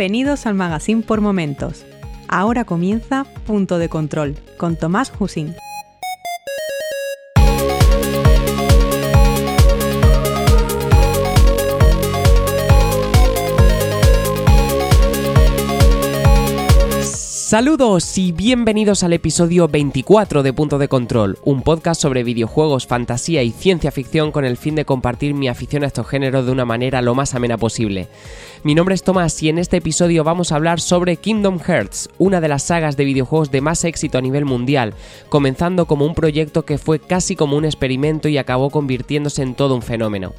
Bienvenidos al Magazine por Momentos. Ahora comienza Punto de Control con Tomás Husín. Saludos y bienvenidos al episodio 24 de Punto de Control, un podcast sobre videojuegos, fantasía y ciencia ficción con el fin de compartir mi afición a estos géneros de una manera lo más amena posible. Mi nombre es Tomás y en este episodio vamos a hablar sobre Kingdom Hearts, una de las sagas de videojuegos de más éxito a nivel mundial, comenzando como un proyecto que fue casi como un experimento y acabó convirtiéndose en todo un fenómeno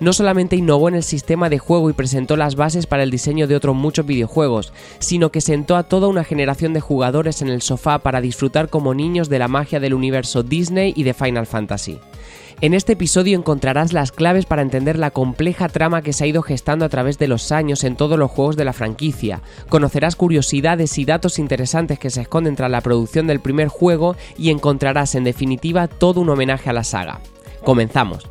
no solamente innovó en el sistema de juego y presentó las bases para el diseño de otros muchos videojuegos, sino que sentó a toda una generación de jugadores en el sofá para disfrutar como niños de la magia del universo Disney y de Final Fantasy. En este episodio encontrarás las claves para entender la compleja trama que se ha ido gestando a través de los años en todos los juegos de la franquicia. Conocerás curiosidades y datos interesantes que se esconden tras la producción del primer juego y encontrarás en definitiva todo un homenaje a la saga. Comenzamos.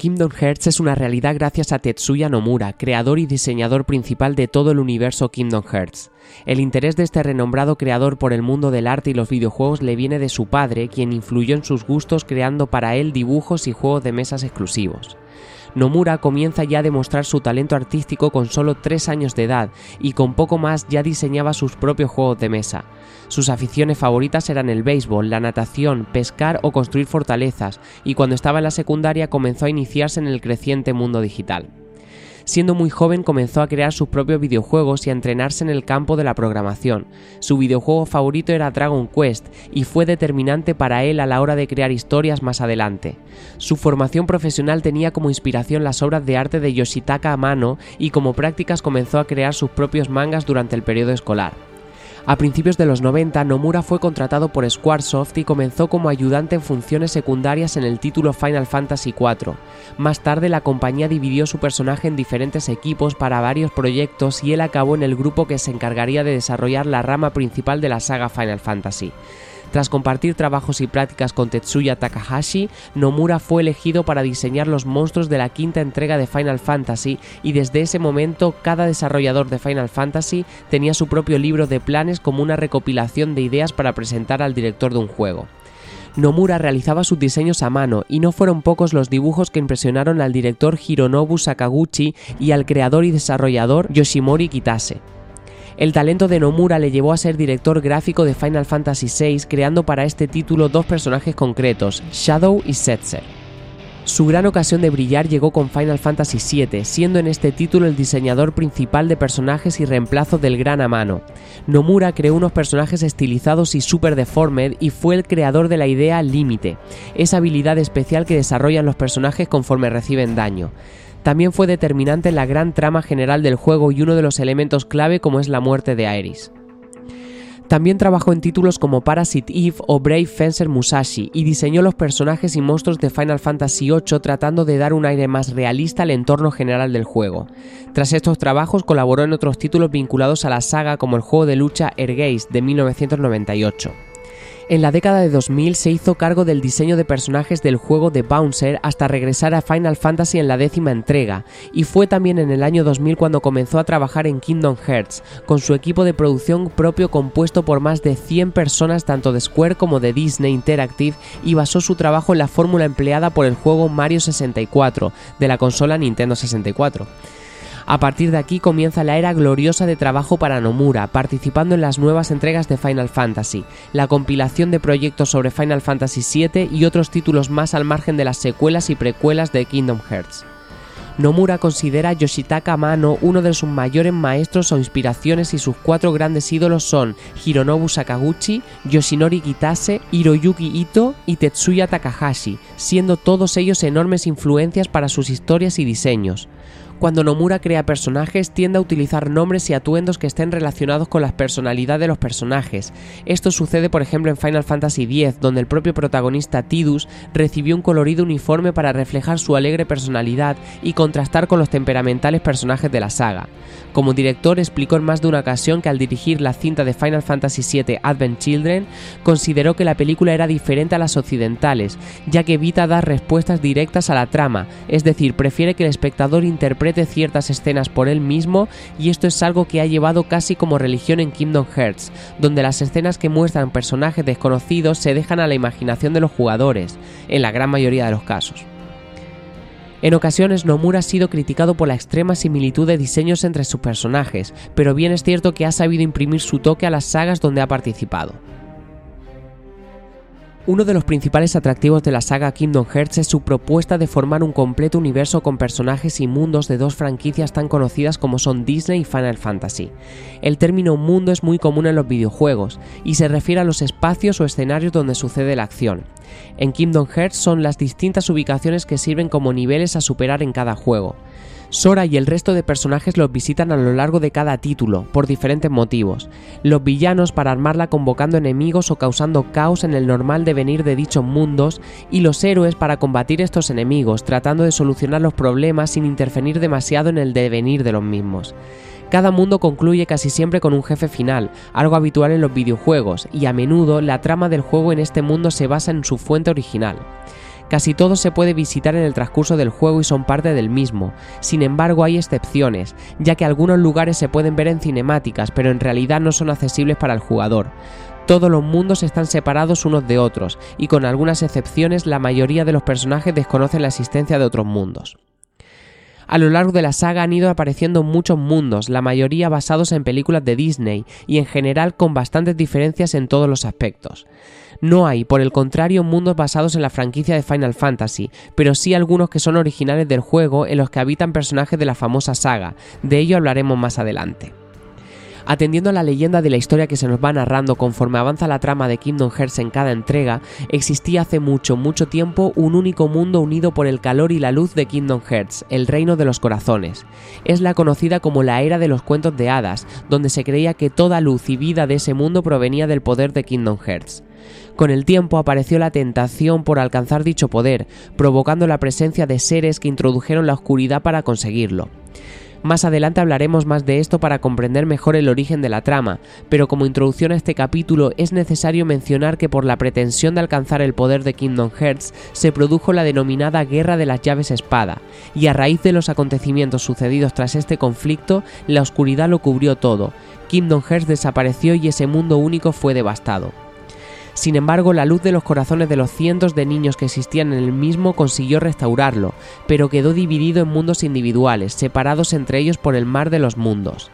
Kingdom Hearts es una realidad gracias a Tetsuya Nomura, creador y diseñador principal de todo el universo Kingdom Hearts. El interés de este renombrado creador por el mundo del arte y los videojuegos le viene de su padre, quien influyó en sus gustos creando para él dibujos y juegos de mesas exclusivos. Nomura comienza ya a demostrar su talento artístico con solo 3 años de edad y con poco más ya diseñaba sus propios juegos de mesa. Sus aficiones favoritas eran el béisbol, la natación, pescar o construir fortalezas, y cuando estaba en la secundaria comenzó a iniciarse en el creciente mundo digital. Siendo muy joven comenzó a crear sus propios videojuegos y a entrenarse en el campo de la programación. Su videojuego favorito era Dragon Quest y fue determinante para él a la hora de crear historias más adelante. Su formación profesional tenía como inspiración las obras de arte de Yoshitaka Amano y como prácticas comenzó a crear sus propios mangas durante el periodo escolar. A principios de los 90, Nomura fue contratado por Squaresoft y comenzó como ayudante en funciones secundarias en el título Final Fantasy IV. Más tarde, la compañía dividió su personaje en diferentes equipos para varios proyectos y él acabó en el grupo que se encargaría de desarrollar la rama principal de la saga Final Fantasy. Tras compartir trabajos y prácticas con Tetsuya Takahashi, Nomura fue elegido para diseñar los monstruos de la quinta entrega de Final Fantasy y desde ese momento cada desarrollador de Final Fantasy tenía su propio libro de planes como una recopilación de ideas para presentar al director de un juego. Nomura realizaba sus diseños a mano y no fueron pocos los dibujos que impresionaron al director Hironobu Sakaguchi y al creador y desarrollador Yoshimori Kitase. El talento de Nomura le llevó a ser director gráfico de Final Fantasy VI, creando para este título dos personajes concretos, Shadow y Setzer. Su gran ocasión de brillar llegó con Final Fantasy VII, siendo en este título el diseñador principal de personajes y reemplazo del gran Amano. Nomura creó unos personajes estilizados y super deformed y fue el creador de la idea Límite, esa habilidad especial que desarrollan los personajes conforme reciben daño también fue determinante en la gran trama general del juego y uno de los elementos clave como es la muerte de Aeris. También trabajó en títulos como Parasite Eve o Brave Fencer Musashi y diseñó los personajes y monstruos de Final Fantasy VIII tratando de dar un aire más realista al entorno general del juego. Tras estos trabajos colaboró en otros títulos vinculados a la saga como el juego de lucha Ergeist de 1998. En la década de 2000 se hizo cargo del diseño de personajes del juego de Bouncer hasta regresar a Final Fantasy en la décima entrega, y fue también en el año 2000 cuando comenzó a trabajar en Kingdom Hearts, con su equipo de producción propio compuesto por más de 100 personas tanto de Square como de Disney Interactive y basó su trabajo en la fórmula empleada por el juego Mario 64 de la consola Nintendo 64. A partir de aquí comienza la era gloriosa de trabajo para Nomura, participando en las nuevas entregas de Final Fantasy, la compilación de proyectos sobre Final Fantasy VII y otros títulos más al margen de las secuelas y precuelas de Kingdom Hearts. Nomura considera a Yoshitaka Amano uno de sus mayores maestros o inspiraciones y sus cuatro grandes ídolos son Hironobu Sakaguchi, Yoshinori Kitase, Hiroyuki Ito y Tetsuya Takahashi, siendo todos ellos enormes influencias para sus historias y diseños. Cuando Nomura crea personajes, tiende a utilizar nombres y atuendos que estén relacionados con la personalidad de los personajes. Esto sucede, por ejemplo, en Final Fantasy X, donde el propio protagonista Tidus recibió un colorido uniforme para reflejar su alegre personalidad y contrastar con los temperamentales personajes de la saga. Como director explicó en más de una ocasión que al dirigir la cinta de Final Fantasy VII Advent Children, consideró que la película era diferente a las occidentales, ya que evita dar respuestas directas a la trama, es decir, prefiere que el espectador interprete ciertas escenas por él mismo y esto es algo que ha llevado casi como religión en Kingdom Hearts, donde las escenas que muestran personajes desconocidos se dejan a la imaginación de los jugadores, en la gran mayoría de los casos. En ocasiones Nomura ha sido criticado por la extrema similitud de diseños entre sus personajes, pero bien es cierto que ha sabido imprimir su toque a las sagas donde ha participado. Uno de los principales atractivos de la saga Kingdom Hearts es su propuesta de formar un completo universo con personajes y mundos de dos franquicias tan conocidas como son Disney y Final Fantasy. El término mundo es muy común en los videojuegos y se refiere a los espacios o escenarios donde sucede la acción. En Kingdom Hearts son las distintas ubicaciones que sirven como niveles a superar en cada juego. Sora y el resto de personajes los visitan a lo largo de cada título, por diferentes motivos. Los villanos para armarla convocando enemigos o causando caos en el normal devenir de dichos mundos, y los héroes para combatir estos enemigos, tratando de solucionar los problemas sin interferir demasiado en el devenir de los mismos. Cada mundo concluye casi siempre con un jefe final, algo habitual en los videojuegos, y a menudo la trama del juego en este mundo se basa en su fuente original. Casi todo se puede visitar en el transcurso del juego y son parte del mismo. Sin embargo, hay excepciones, ya que algunos lugares se pueden ver en cinemáticas, pero en realidad no son accesibles para el jugador. Todos los mundos están separados unos de otros, y con algunas excepciones la mayoría de los personajes desconocen la existencia de otros mundos. A lo largo de la saga han ido apareciendo muchos mundos, la mayoría basados en películas de Disney y en general con bastantes diferencias en todos los aspectos. No hay, por el contrario, mundos basados en la franquicia de Final Fantasy, pero sí algunos que son originales del juego en los que habitan personajes de la famosa saga, de ello hablaremos más adelante. Atendiendo a la leyenda de la historia que se nos va narrando conforme avanza la trama de Kingdom Hearts en cada entrega, existía hace mucho, mucho tiempo un único mundo unido por el calor y la luz de Kingdom Hearts, el reino de los corazones. Es la conocida como la era de los cuentos de hadas, donde se creía que toda luz y vida de ese mundo provenía del poder de Kingdom Hearts. Con el tiempo apareció la tentación por alcanzar dicho poder, provocando la presencia de seres que introdujeron la oscuridad para conseguirlo. Más adelante hablaremos más de esto para comprender mejor el origen de la trama, pero como introducción a este capítulo es necesario mencionar que por la pretensión de alcanzar el poder de Kingdom Hearts se produjo la denominada Guerra de las Llaves Espada, y a raíz de los acontecimientos sucedidos tras este conflicto, la oscuridad lo cubrió todo, Kingdom Hearts desapareció y ese mundo único fue devastado. Sin embargo, la luz de los corazones de los cientos de niños que existían en el mismo consiguió restaurarlo, pero quedó dividido en mundos individuales, separados entre ellos por el mar de los mundos.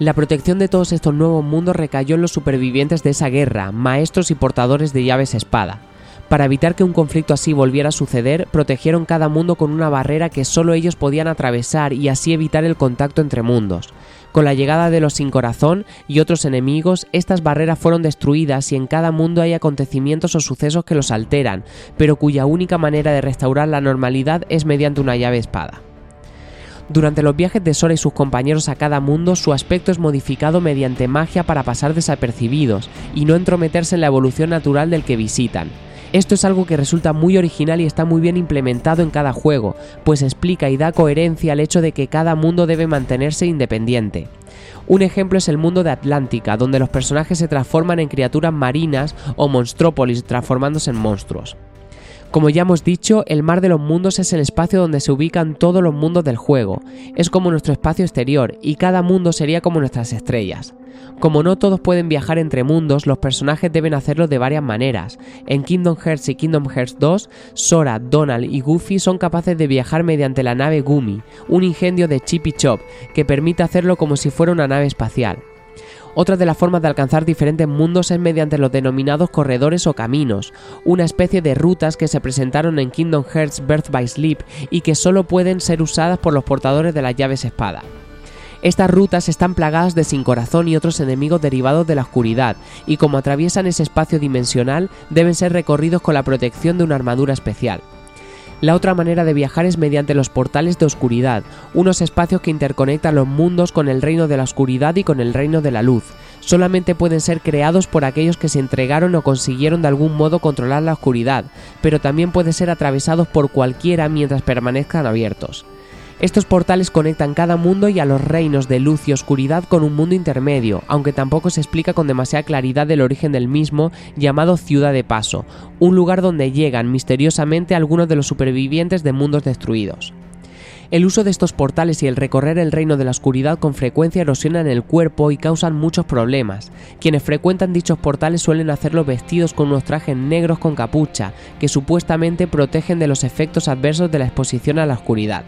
La protección de todos estos nuevos mundos recayó en los supervivientes de esa guerra, maestros y portadores de llaves espada. Para evitar que un conflicto así volviera a suceder, protegieron cada mundo con una barrera que solo ellos podían atravesar y así evitar el contacto entre mundos. Con la llegada de los sin corazón y otros enemigos, estas barreras fueron destruidas y en cada mundo hay acontecimientos o sucesos que los alteran, pero cuya única manera de restaurar la normalidad es mediante una llave espada. Durante los viajes de Sora y sus compañeros a cada mundo, su aspecto es modificado mediante magia para pasar desapercibidos y no entrometerse en la evolución natural del que visitan. Esto es algo que resulta muy original y está muy bien implementado en cada juego, pues explica y da coherencia al hecho de que cada mundo debe mantenerse independiente. Un ejemplo es el mundo de Atlántica, donde los personajes se transforman en criaturas marinas o monstrópolis transformándose en monstruos. Como ya hemos dicho, el mar de los mundos es el espacio donde se ubican todos los mundos del juego. Es como nuestro espacio exterior y cada mundo sería como nuestras estrellas. Como no todos pueden viajar entre mundos, los personajes deben hacerlo de varias maneras. En Kingdom Hearts y Kingdom Hearts 2, Sora, Donald y Goofy son capaces de viajar mediante la nave Gumi, un ingenio de Chip y Chop que permite hacerlo como si fuera una nave espacial. Otra de las formas de alcanzar diferentes mundos es mediante los denominados corredores o caminos, una especie de rutas que se presentaron en Kingdom Hearts Birth by Sleep y que solo pueden ser usadas por los portadores de las llaves espada. Estas rutas están plagadas de sin corazón y otros enemigos derivados de la oscuridad, y como atraviesan ese espacio dimensional, deben ser recorridos con la protección de una armadura especial. La otra manera de viajar es mediante los portales de oscuridad, unos espacios que interconectan los mundos con el reino de la oscuridad y con el reino de la luz. Solamente pueden ser creados por aquellos que se entregaron o consiguieron de algún modo controlar la oscuridad, pero también pueden ser atravesados por cualquiera mientras permanezcan abiertos. Estos portales conectan cada mundo y a los reinos de luz y oscuridad con un mundo intermedio, aunque tampoco se explica con demasiada claridad el origen del mismo, llamado Ciudad de Paso, un lugar donde llegan misteriosamente algunos de los supervivientes de mundos destruidos. El uso de estos portales y el recorrer el reino de la oscuridad con frecuencia erosionan el cuerpo y causan muchos problemas. Quienes frecuentan dichos portales suelen hacerlo vestidos con unos trajes negros con capucha, que supuestamente protegen de los efectos adversos de la exposición a la oscuridad.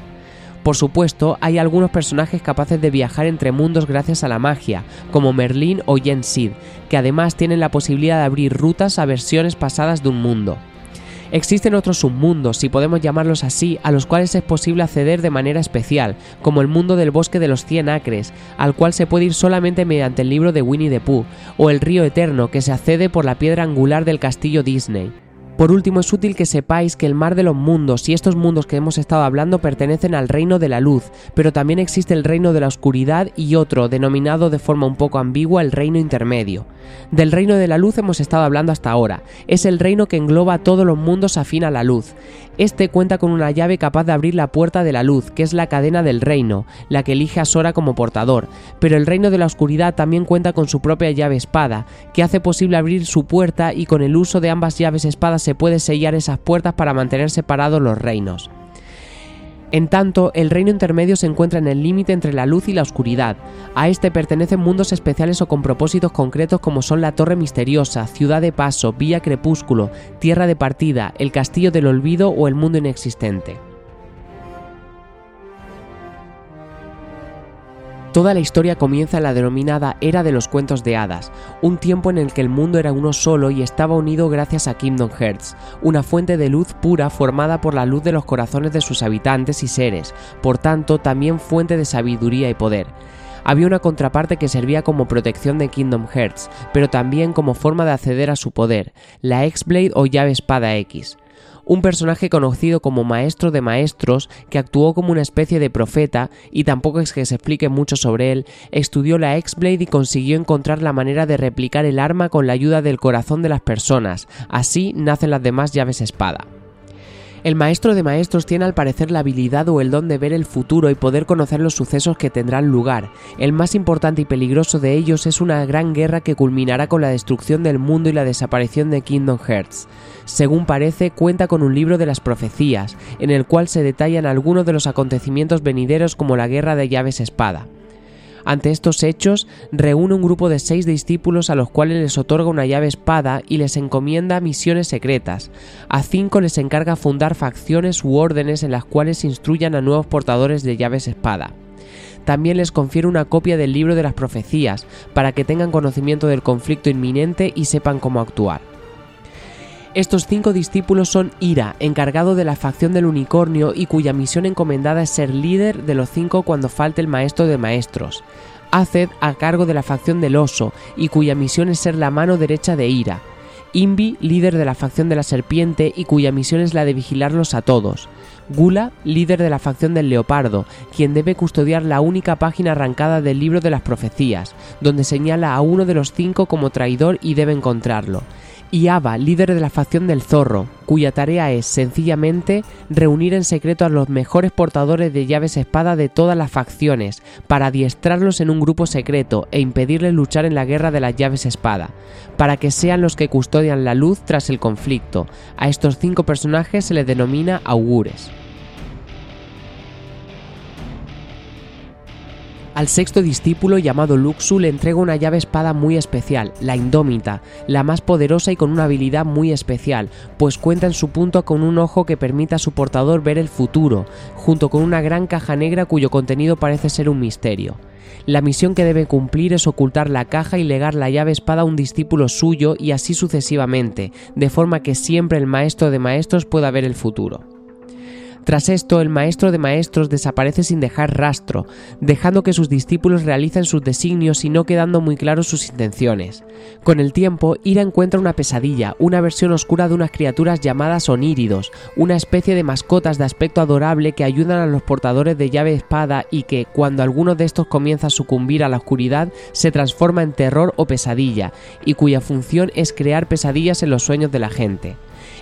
Por supuesto, hay algunos personajes capaces de viajar entre mundos gracias a la magia, como Merlín o Yen Sid, que además tienen la posibilidad de abrir rutas a versiones pasadas de un mundo. Existen otros submundos, si podemos llamarlos así, a los cuales es posible acceder de manera especial, como el mundo del bosque de los 100 acres, al cual se puede ir solamente mediante el libro de Winnie the Pooh, o el río eterno, que se accede por la piedra angular del castillo Disney. Por último, es útil que sepáis que el mar de los mundos y estos mundos que hemos estado hablando pertenecen al reino de la luz, pero también existe el reino de la oscuridad y otro, denominado de forma un poco ambigua el reino intermedio. Del reino de la luz hemos estado hablando hasta ahora. Es el reino que engloba todos los mundos afín a la luz. Este cuenta con una llave capaz de abrir la puerta de la luz, que es la cadena del reino, la que elige a Sora como portador, pero el reino de la oscuridad también cuenta con su propia llave espada, que hace posible abrir su puerta y con el uso de ambas llaves espadas se puede sellar esas puertas para mantener separados los reinos. En tanto, el reino intermedio se encuentra en el límite entre la luz y la oscuridad. A este pertenecen mundos especiales o con propósitos concretos como son la Torre Misteriosa, Ciudad de Paso, Vía Crepúsculo, Tierra de Partida, el Castillo del Olvido o el Mundo Inexistente. Toda la historia comienza en la denominada Era de los Cuentos de Hadas, un tiempo en el que el mundo era uno solo y estaba unido gracias a Kingdom Hearts, una fuente de luz pura formada por la luz de los corazones de sus habitantes y seres, por tanto también fuente de sabiduría y poder. Había una contraparte que servía como protección de Kingdom Hearts, pero también como forma de acceder a su poder, la X-Blade o llave espada X un personaje conocido como Maestro de Maestros, que actuó como una especie de profeta, y tampoco es que se explique mucho sobre él, estudió la X-Blade y consiguió encontrar la manera de replicar el arma con la ayuda del corazón de las personas, así nacen las demás llaves espada. El maestro de maestros tiene al parecer la habilidad o el don de ver el futuro y poder conocer los sucesos que tendrán lugar. El más importante y peligroso de ellos es una gran guerra que culminará con la destrucción del mundo y la desaparición de Kingdom Hearts según parece, cuenta con un libro de las profecías, en el cual se detallan algunos de los acontecimientos venideros como la guerra de llaves espada. Ante estos hechos, reúne un grupo de seis discípulos a los cuales les otorga una llave espada y les encomienda misiones secretas. A cinco les encarga fundar facciones u órdenes en las cuales instruyan a nuevos portadores de llaves espada. También les confiere una copia del libro de las profecías, para que tengan conocimiento del conflicto inminente y sepan cómo actuar. Estos cinco discípulos son Ira, encargado de la facción del unicornio y cuya misión encomendada es ser líder de los cinco cuando falte el maestro de maestros. Aced, a cargo de la facción del oso y cuya misión es ser la mano derecha de Ira. Imbi, líder de la facción de la serpiente y cuya misión es la de vigilarlos a todos. Gula, líder de la facción del leopardo, quien debe custodiar la única página arrancada del libro de las profecías, donde señala a uno de los cinco como traidor y debe encontrarlo y Ava, líder de la facción del zorro, cuya tarea es sencillamente reunir en secreto a los mejores portadores de llaves espada de todas las facciones, para adiestrarlos en un grupo secreto e impedirles luchar en la guerra de las llaves espada, para que sean los que custodian la luz tras el conflicto. A estos cinco personajes se les denomina augures. Al sexto discípulo llamado Luxu le entrega una llave espada muy especial, la Indómita, la más poderosa y con una habilidad muy especial, pues cuenta en su punto con un ojo que permite a su portador ver el futuro, junto con una gran caja negra cuyo contenido parece ser un misterio. La misión que debe cumplir es ocultar la caja y legar la llave espada a un discípulo suyo y así sucesivamente, de forma que siempre el maestro de maestros pueda ver el futuro. Tras esto, el maestro de maestros desaparece sin dejar rastro, dejando que sus discípulos realicen sus designios y no quedando muy claros sus intenciones. Con el tiempo, Ira encuentra una pesadilla, una versión oscura de unas criaturas llamadas oníridos, una especie de mascotas de aspecto adorable que ayudan a los portadores de llave espada y que, cuando alguno de estos comienza a sucumbir a la oscuridad, se transforma en terror o pesadilla, y cuya función es crear pesadillas en los sueños de la gente.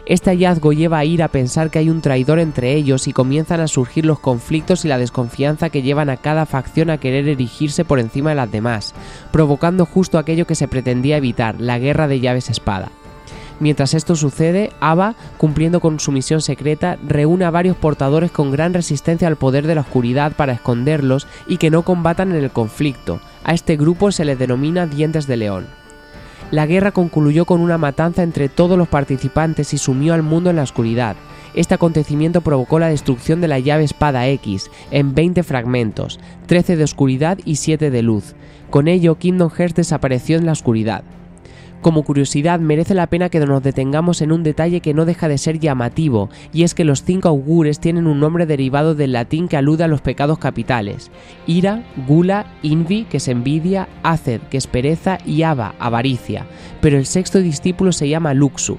Este hallazgo lleva a ir a pensar que hay un traidor entre ellos y comienzan a surgir los conflictos y la desconfianza que llevan a cada facción a querer erigirse por encima de las demás, provocando justo aquello que se pretendía evitar, la guerra de llaves espada. Mientras esto sucede, Ava, cumpliendo con su misión secreta, reúne a varios portadores con gran resistencia al poder de la oscuridad para esconderlos y que no combatan en el conflicto. A este grupo se le denomina Dientes de León. La guerra concluyó con una matanza entre todos los participantes y sumió al mundo en la oscuridad. Este acontecimiento provocó la destrucción de la llave espada X en 20 fragmentos, 13 de oscuridad y 7 de luz. Con ello, Kingdom Hearts desapareció en la oscuridad. Como curiosidad, merece la pena que nos detengamos en un detalle que no deja de ser llamativo, y es que los cinco augures tienen un nombre derivado del latín que alude a los pecados capitales: ira, gula, invi, que es envidia, aced, que es pereza, y ava, avaricia. Pero el sexto discípulo se llama luxu,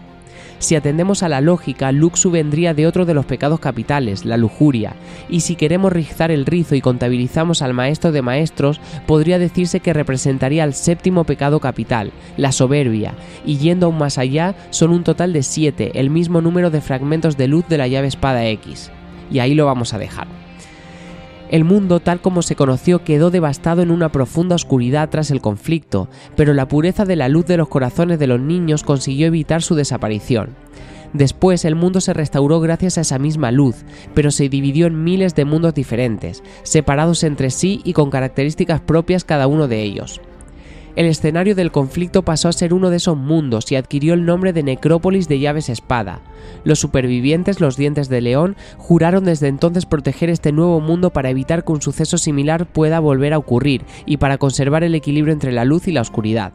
si atendemos a la lógica, luxu vendría de otro de los pecados capitales, la lujuria, y si queremos rizar el rizo y contabilizamos al maestro de maestros, podría decirse que representaría el séptimo pecado capital, la soberbia, y yendo aún más allá, son un total de siete, el mismo número de fragmentos de luz de la llave espada X. Y ahí lo vamos a dejar. El mundo tal como se conoció quedó devastado en una profunda oscuridad tras el conflicto, pero la pureza de la luz de los corazones de los niños consiguió evitar su desaparición. Después el mundo se restauró gracias a esa misma luz, pero se dividió en miles de mundos diferentes, separados entre sí y con características propias cada uno de ellos el escenario del conflicto pasó a ser uno de esos mundos y adquirió el nombre de Necrópolis de Llaves Espada. Los supervivientes, los dientes de león, juraron desde entonces proteger este nuevo mundo para evitar que un suceso similar pueda volver a ocurrir y para conservar el equilibrio entre la luz y la oscuridad.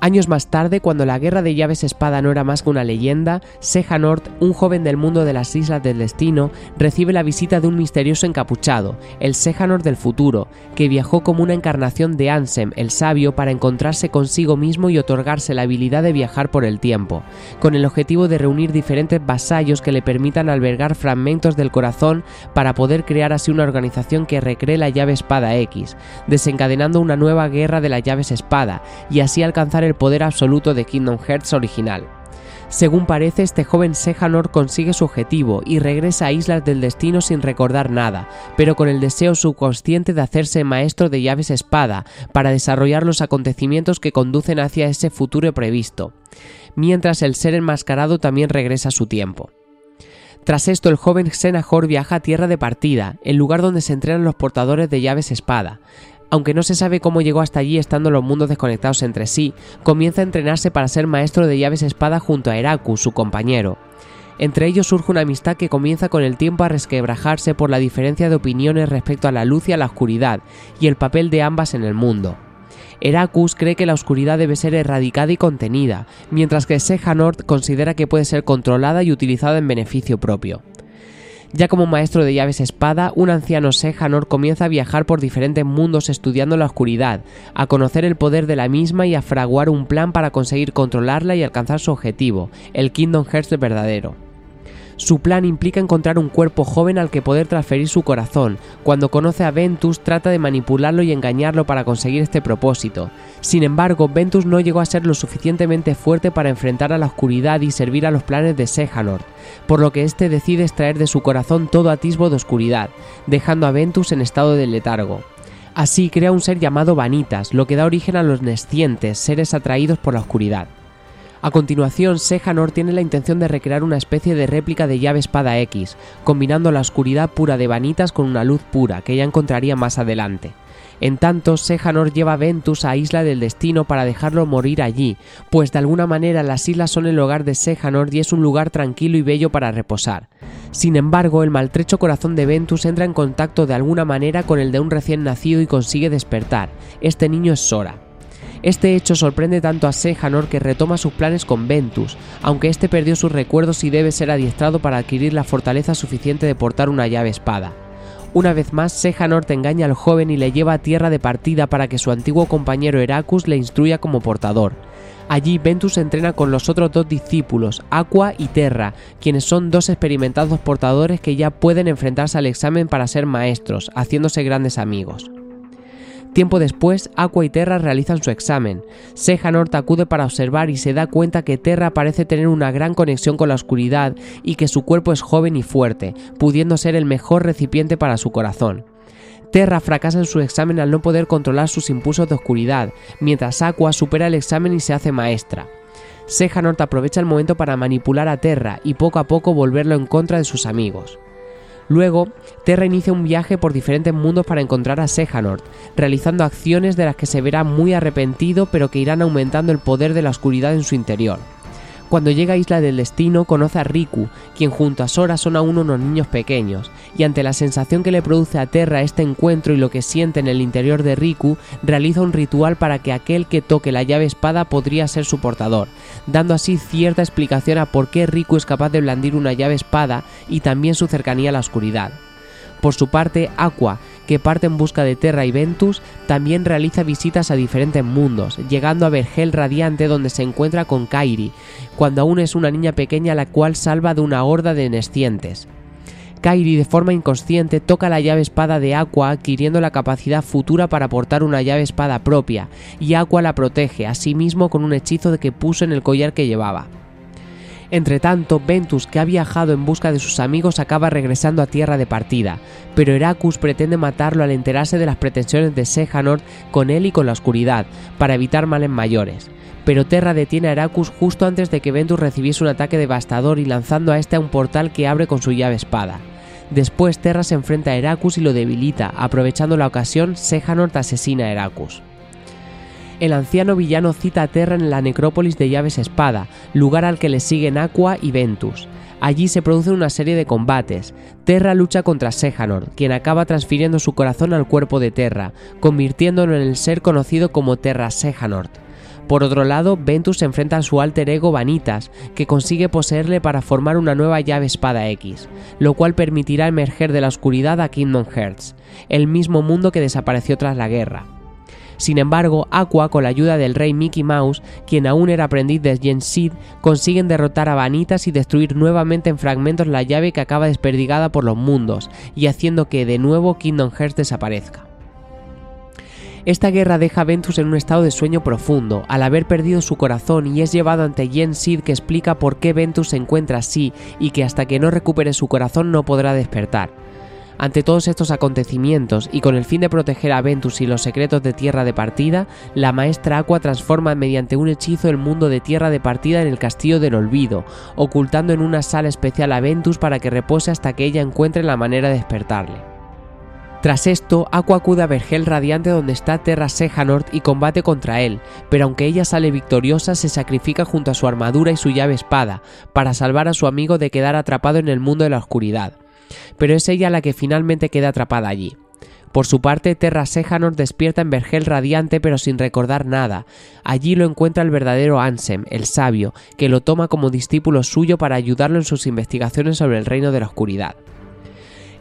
Años más tarde, cuando la guerra de llaves espada no era más que una leyenda, Sejanort, un joven del mundo de las Islas del Destino, recibe la visita de un misterioso encapuchado, el Sejanort del futuro, que viajó como una encarnación de Ansem, el sabio, para encontrarse consigo mismo y otorgarse la habilidad de viajar por el tiempo, con el objetivo de reunir diferentes vasallos que le permitan albergar fragmentos del corazón para poder crear así una organización que recree la llave espada X, desencadenando una nueva guerra de las llaves espada, y así alcanzar el poder absoluto de Kingdom Hearts original. Según parece, este joven Sejanor consigue su objetivo y regresa a Islas del Destino sin recordar nada, pero con el deseo subconsciente de hacerse maestro de llaves espada para desarrollar los acontecimientos que conducen hacia ese futuro previsto, mientras el ser enmascarado también regresa a su tiempo. Tras esto, el joven Xenahor viaja a tierra de partida, el lugar donde se entrenan los portadores de llaves espada. Aunque no se sabe cómo llegó hasta allí estando los mundos desconectados entre sí, comienza a entrenarse para ser maestro de llaves espada junto a Heraku, su compañero. Entre ellos surge una amistad que comienza con el tiempo a resquebrajarse por la diferencia de opiniones respecto a la luz y a la oscuridad, y el papel de ambas en el mundo. Heracus cree que la oscuridad debe ser erradicada y contenida, mientras que Sejanort considera que puede ser controlada y utilizada en beneficio propio. Ya como maestro de llaves espada, un anciano Sejanor comienza a viajar por diferentes mundos estudiando la oscuridad, a conocer el poder de la misma y a fraguar un plan para conseguir controlarla y alcanzar su objetivo, el Kingdom Hearts verdadero. Su plan implica encontrar un cuerpo joven al que poder transferir su corazón. Cuando conoce a Ventus trata de manipularlo y engañarlo para conseguir este propósito. Sin embargo, Ventus no llegó a ser lo suficientemente fuerte para enfrentar a la oscuridad y servir a los planes de Sejanor, por lo que éste decide extraer de su corazón todo atisbo de oscuridad, dejando a Ventus en estado de letargo. Así crea un ser llamado Vanitas, lo que da origen a los Nescientes, seres atraídos por la oscuridad. A continuación, Sejanor tiene la intención de recrear una especie de réplica de llave espada X, combinando la oscuridad pura de Vanitas con una luz pura, que ya encontraría más adelante. En tanto, Sejanor lleva a Ventus a Isla del Destino para dejarlo morir allí, pues de alguna manera las islas son el hogar de Sejanor y es un lugar tranquilo y bello para reposar. Sin embargo, el maltrecho corazón de Ventus entra en contacto de alguna manera con el de un recién nacido y consigue despertar. Este niño es Sora. Este hecho sorprende tanto a Sejanor que retoma sus planes con Ventus, aunque este perdió sus recuerdos y debe ser adiestrado para adquirir la fortaleza suficiente de portar una llave espada. Una vez más, Sejanor engaña al joven y le lleva a tierra de partida para que su antiguo compañero Heracus le instruya como portador. Allí Ventus entrena con los otros dos discípulos, Aqua y Terra, quienes son dos experimentados portadores que ya pueden enfrentarse al examen para ser maestros, haciéndose grandes amigos. Tiempo después, Aqua y Terra realizan su examen. Sejanort acude para observar y se da cuenta que Terra parece tener una gran conexión con la oscuridad y que su cuerpo es joven y fuerte, pudiendo ser el mejor recipiente para su corazón. Terra fracasa en su examen al no poder controlar sus impulsos de oscuridad, mientras Aqua supera el examen y se hace maestra. Sejanort aprovecha el momento para manipular a Terra y poco a poco volverlo en contra de sus amigos. Luego, Terra inicia un viaje por diferentes mundos para encontrar a Sejanort, realizando acciones de las que se verá muy arrepentido pero que irán aumentando el poder de la oscuridad en su interior. Cuando llega a Isla del Destino conoce a Riku, quien junto a Sora son aún unos niños pequeños, y ante la sensación que le produce a Terra este encuentro y lo que siente en el interior de Riku, realiza un ritual para que aquel que toque la llave espada podría ser su portador, dando así cierta explicación a por qué Riku es capaz de blandir una llave espada y también su cercanía a la oscuridad. Por su parte, Aqua, que parte en busca de Terra y Ventus, también realiza visitas a diferentes mundos, llegando a Vergel Radiante donde se encuentra con Kairi, cuando aún es una niña pequeña la cual salva de una horda de nescientes. Kairi de forma inconsciente toca la llave espada de Aqua adquiriendo la capacidad futura para portar una llave espada propia, y Aqua la protege, a sí mismo con un hechizo de que puso en el collar que llevaba. Entretanto, Ventus, que ha viajado en busca de sus amigos, acaba regresando a tierra de partida, pero Heracus pretende matarlo al enterarse de las pretensiones de Sejanort con él y con la oscuridad, para evitar males mayores. Pero Terra detiene a Heracus justo antes de que Ventus recibiese un ataque devastador y lanzando a este a un portal que abre con su llave espada. Después Terra se enfrenta a Heracus y lo debilita, aprovechando la ocasión, Sejanort asesina a Heracus el anciano villano cita a Terra en la necrópolis de Llaves Espada, lugar al que le siguen Aqua y Ventus. Allí se produce una serie de combates. Terra lucha contra Sejanor, quien acaba transfiriendo su corazón al cuerpo de Terra, convirtiéndolo en el ser conocido como Terra Sejanort. Por otro lado, Ventus se enfrenta a su alter ego Vanitas, que consigue poseerle para formar una nueva llave espada X, lo cual permitirá emerger de la oscuridad a Kingdom Hearts, el mismo mundo que desapareció tras la guerra. Sin embargo, Aqua, con la ayuda del rey Mickey Mouse, quien aún era aprendiz de Gen Sid, consiguen derrotar a Vanitas y destruir nuevamente en fragmentos la llave que acaba desperdigada por los mundos, y haciendo que de nuevo Kingdom Hearts desaparezca. Esta guerra deja a Ventus en un estado de sueño profundo, al haber perdido su corazón y es llevado ante Gen Sid que explica por qué Ventus se encuentra así y que hasta que no recupere su corazón no podrá despertar. Ante todos estos acontecimientos y con el fin de proteger a Ventus y los secretos de Tierra de Partida, la maestra Aqua transforma mediante un hechizo el mundo de Tierra de Partida en el Castillo del Olvido, ocultando en una sala especial a Ventus para que repose hasta que ella encuentre la manera de despertarle. Tras esto, Aqua acude a Vergel Radiante donde está Terra Sejanort y combate contra él, pero aunque ella sale victoriosa, se sacrifica junto a su armadura y su llave espada, para salvar a su amigo de quedar atrapado en el mundo de la oscuridad pero es ella la que finalmente queda atrapada allí. Por su parte, Terra Sejanor despierta en Vergel radiante pero sin recordar nada. Allí lo encuentra el verdadero Ansem, el sabio, que lo toma como discípulo suyo para ayudarlo en sus investigaciones sobre el reino de la oscuridad.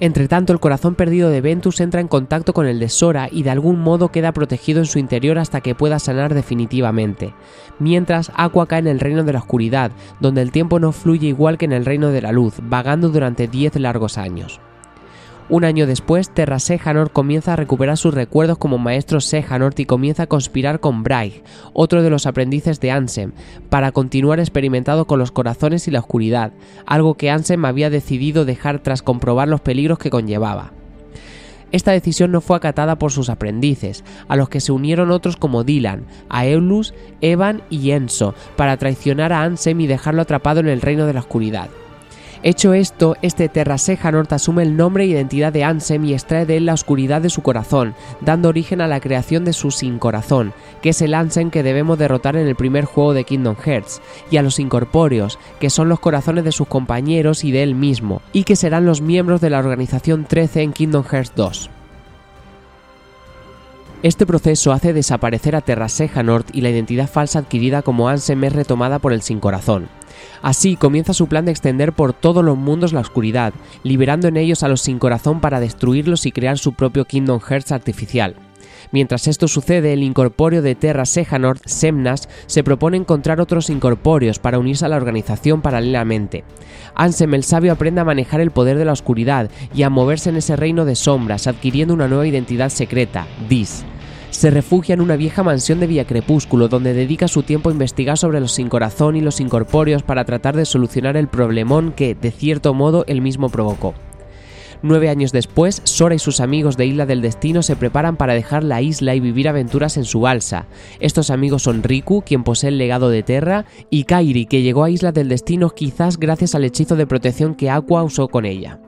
Entretanto, el corazón perdido de Ventus entra en contacto con el de Sora y de algún modo queda protegido en su interior hasta que pueda sanar definitivamente. Mientras, Aqua cae en el reino de la oscuridad, donde el tiempo no fluye igual que en el reino de la luz, vagando durante 10 largos años. Un año después, Terra Sejanort comienza a recuperar sus recuerdos como maestro Sejanort y comienza a conspirar con Braig, otro de los aprendices de Ansem, para continuar experimentando con los corazones y la oscuridad, algo que Ansem había decidido dejar tras comprobar los peligros que conllevaba. Esta decisión no fue acatada por sus aprendices, a los que se unieron otros como Dylan, Aeolus, Evan y Enso, para traicionar a Ansem y dejarlo atrapado en el reino de la oscuridad. Hecho esto, este Terra Sejanort asume el nombre e identidad de Ansem y extrae de él la oscuridad de su corazón, dando origen a la creación de su Sin Corazón, que es el Ansem que debemos derrotar en el primer juego de Kingdom Hearts, y a los incorpóreos, que son los corazones de sus compañeros y de él mismo, y que serán los miembros de la organización 13 en Kingdom Hearts 2. Este proceso hace desaparecer a Terra Sejanort y la identidad falsa adquirida como Ansem es retomada por el Sin Corazón. Así comienza su plan de extender por todos los mundos la oscuridad, liberando en ellos a los Sin Corazón para destruirlos y crear su propio Kingdom Hearts artificial. Mientras esto sucede, el incorpóreo de Terra Sejanort, Semnas, se propone encontrar otros incorpóreos para unirse a la organización paralelamente. Ansem el sabio aprende a manejar el poder de la oscuridad y a moverse en ese reino de sombras, adquiriendo una nueva identidad secreta, Dis se refugia en una vieja mansión de Villa Crepúsculo donde dedica su tiempo a investigar sobre los sin corazón y los incorpóreos para tratar de solucionar el problemón que, de cierto modo, él mismo provocó. Nueve años después, Sora y sus amigos de Isla del Destino se preparan para dejar la isla y vivir aventuras en su balsa. Estos amigos son Riku, quien posee el legado de Terra, y Kairi, que llegó a Isla del Destino quizás gracias al hechizo de protección que Aqua usó con ella.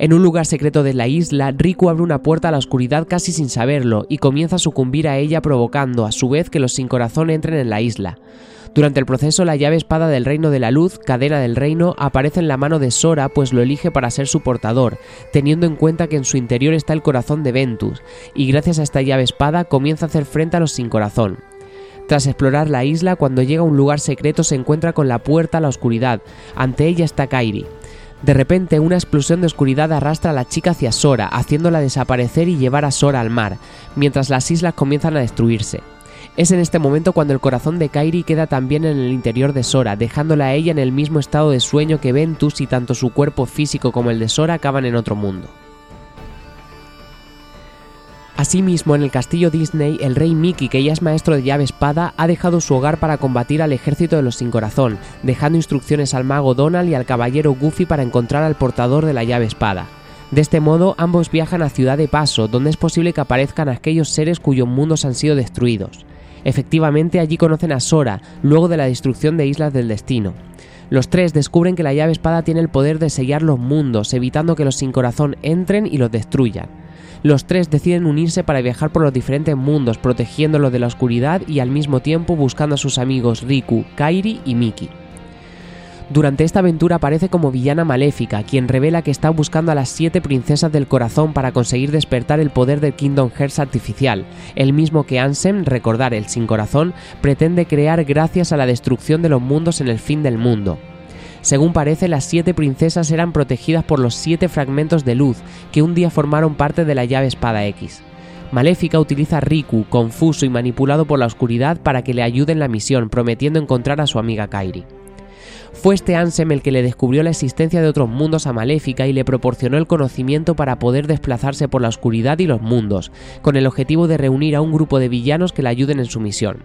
En un lugar secreto de la isla, Riku abre una puerta a la oscuridad casi sin saberlo y comienza a sucumbir a ella provocando a su vez que los sin corazón entren en la isla. Durante el proceso, la llave espada del Reino de la Luz, cadena del reino, aparece en la mano de Sora, pues lo elige para ser su portador, teniendo en cuenta que en su interior está el corazón de Ventus, y gracias a esta llave espada comienza a hacer frente a los sin corazón. Tras explorar la isla, cuando llega a un lugar secreto se encuentra con la puerta a la oscuridad. Ante ella está Kairi. De repente, una explosión de oscuridad arrastra a la chica hacia Sora, haciéndola desaparecer y llevar a Sora al mar, mientras las islas comienzan a destruirse. Es en este momento cuando el corazón de Kairi queda también en el interior de Sora, dejándola a ella en el mismo estado de sueño que Ventus y tanto su cuerpo físico como el de Sora acaban en otro mundo. Asimismo, en el castillo Disney, el rey Mickey, que ya es maestro de llave espada, ha dejado su hogar para combatir al ejército de los sin corazón, dejando instrucciones al mago Donald y al caballero Goofy para encontrar al portador de la llave espada. De este modo, ambos viajan a Ciudad de Paso, donde es posible que aparezcan aquellos seres cuyos mundos han sido destruidos. Efectivamente, allí conocen a Sora, luego de la destrucción de Islas del Destino. Los tres descubren que la llave espada tiene el poder de sellar los mundos, evitando que los sin corazón entren y los destruyan los tres deciden unirse para viajar por los diferentes mundos, protegiéndolo de la oscuridad y al mismo tiempo buscando a sus amigos Riku, Kairi y Miki. Durante esta aventura aparece como villana maléfica, quien revela que está buscando a las siete princesas del corazón para conseguir despertar el poder del Kingdom Hearts artificial, el mismo que Ansem, recordar el sin corazón, pretende crear gracias a la destrucción de los mundos en el fin del mundo. Según parece, las siete princesas eran protegidas por los siete fragmentos de luz que un día formaron parte de la llave espada X. Maléfica utiliza a Riku, confuso y manipulado por la oscuridad, para que le ayude en la misión, prometiendo encontrar a su amiga Kairi. Fue este Ansem el que le descubrió la existencia de otros mundos a Maléfica y le proporcionó el conocimiento para poder desplazarse por la oscuridad y los mundos, con el objetivo de reunir a un grupo de villanos que le ayuden en su misión.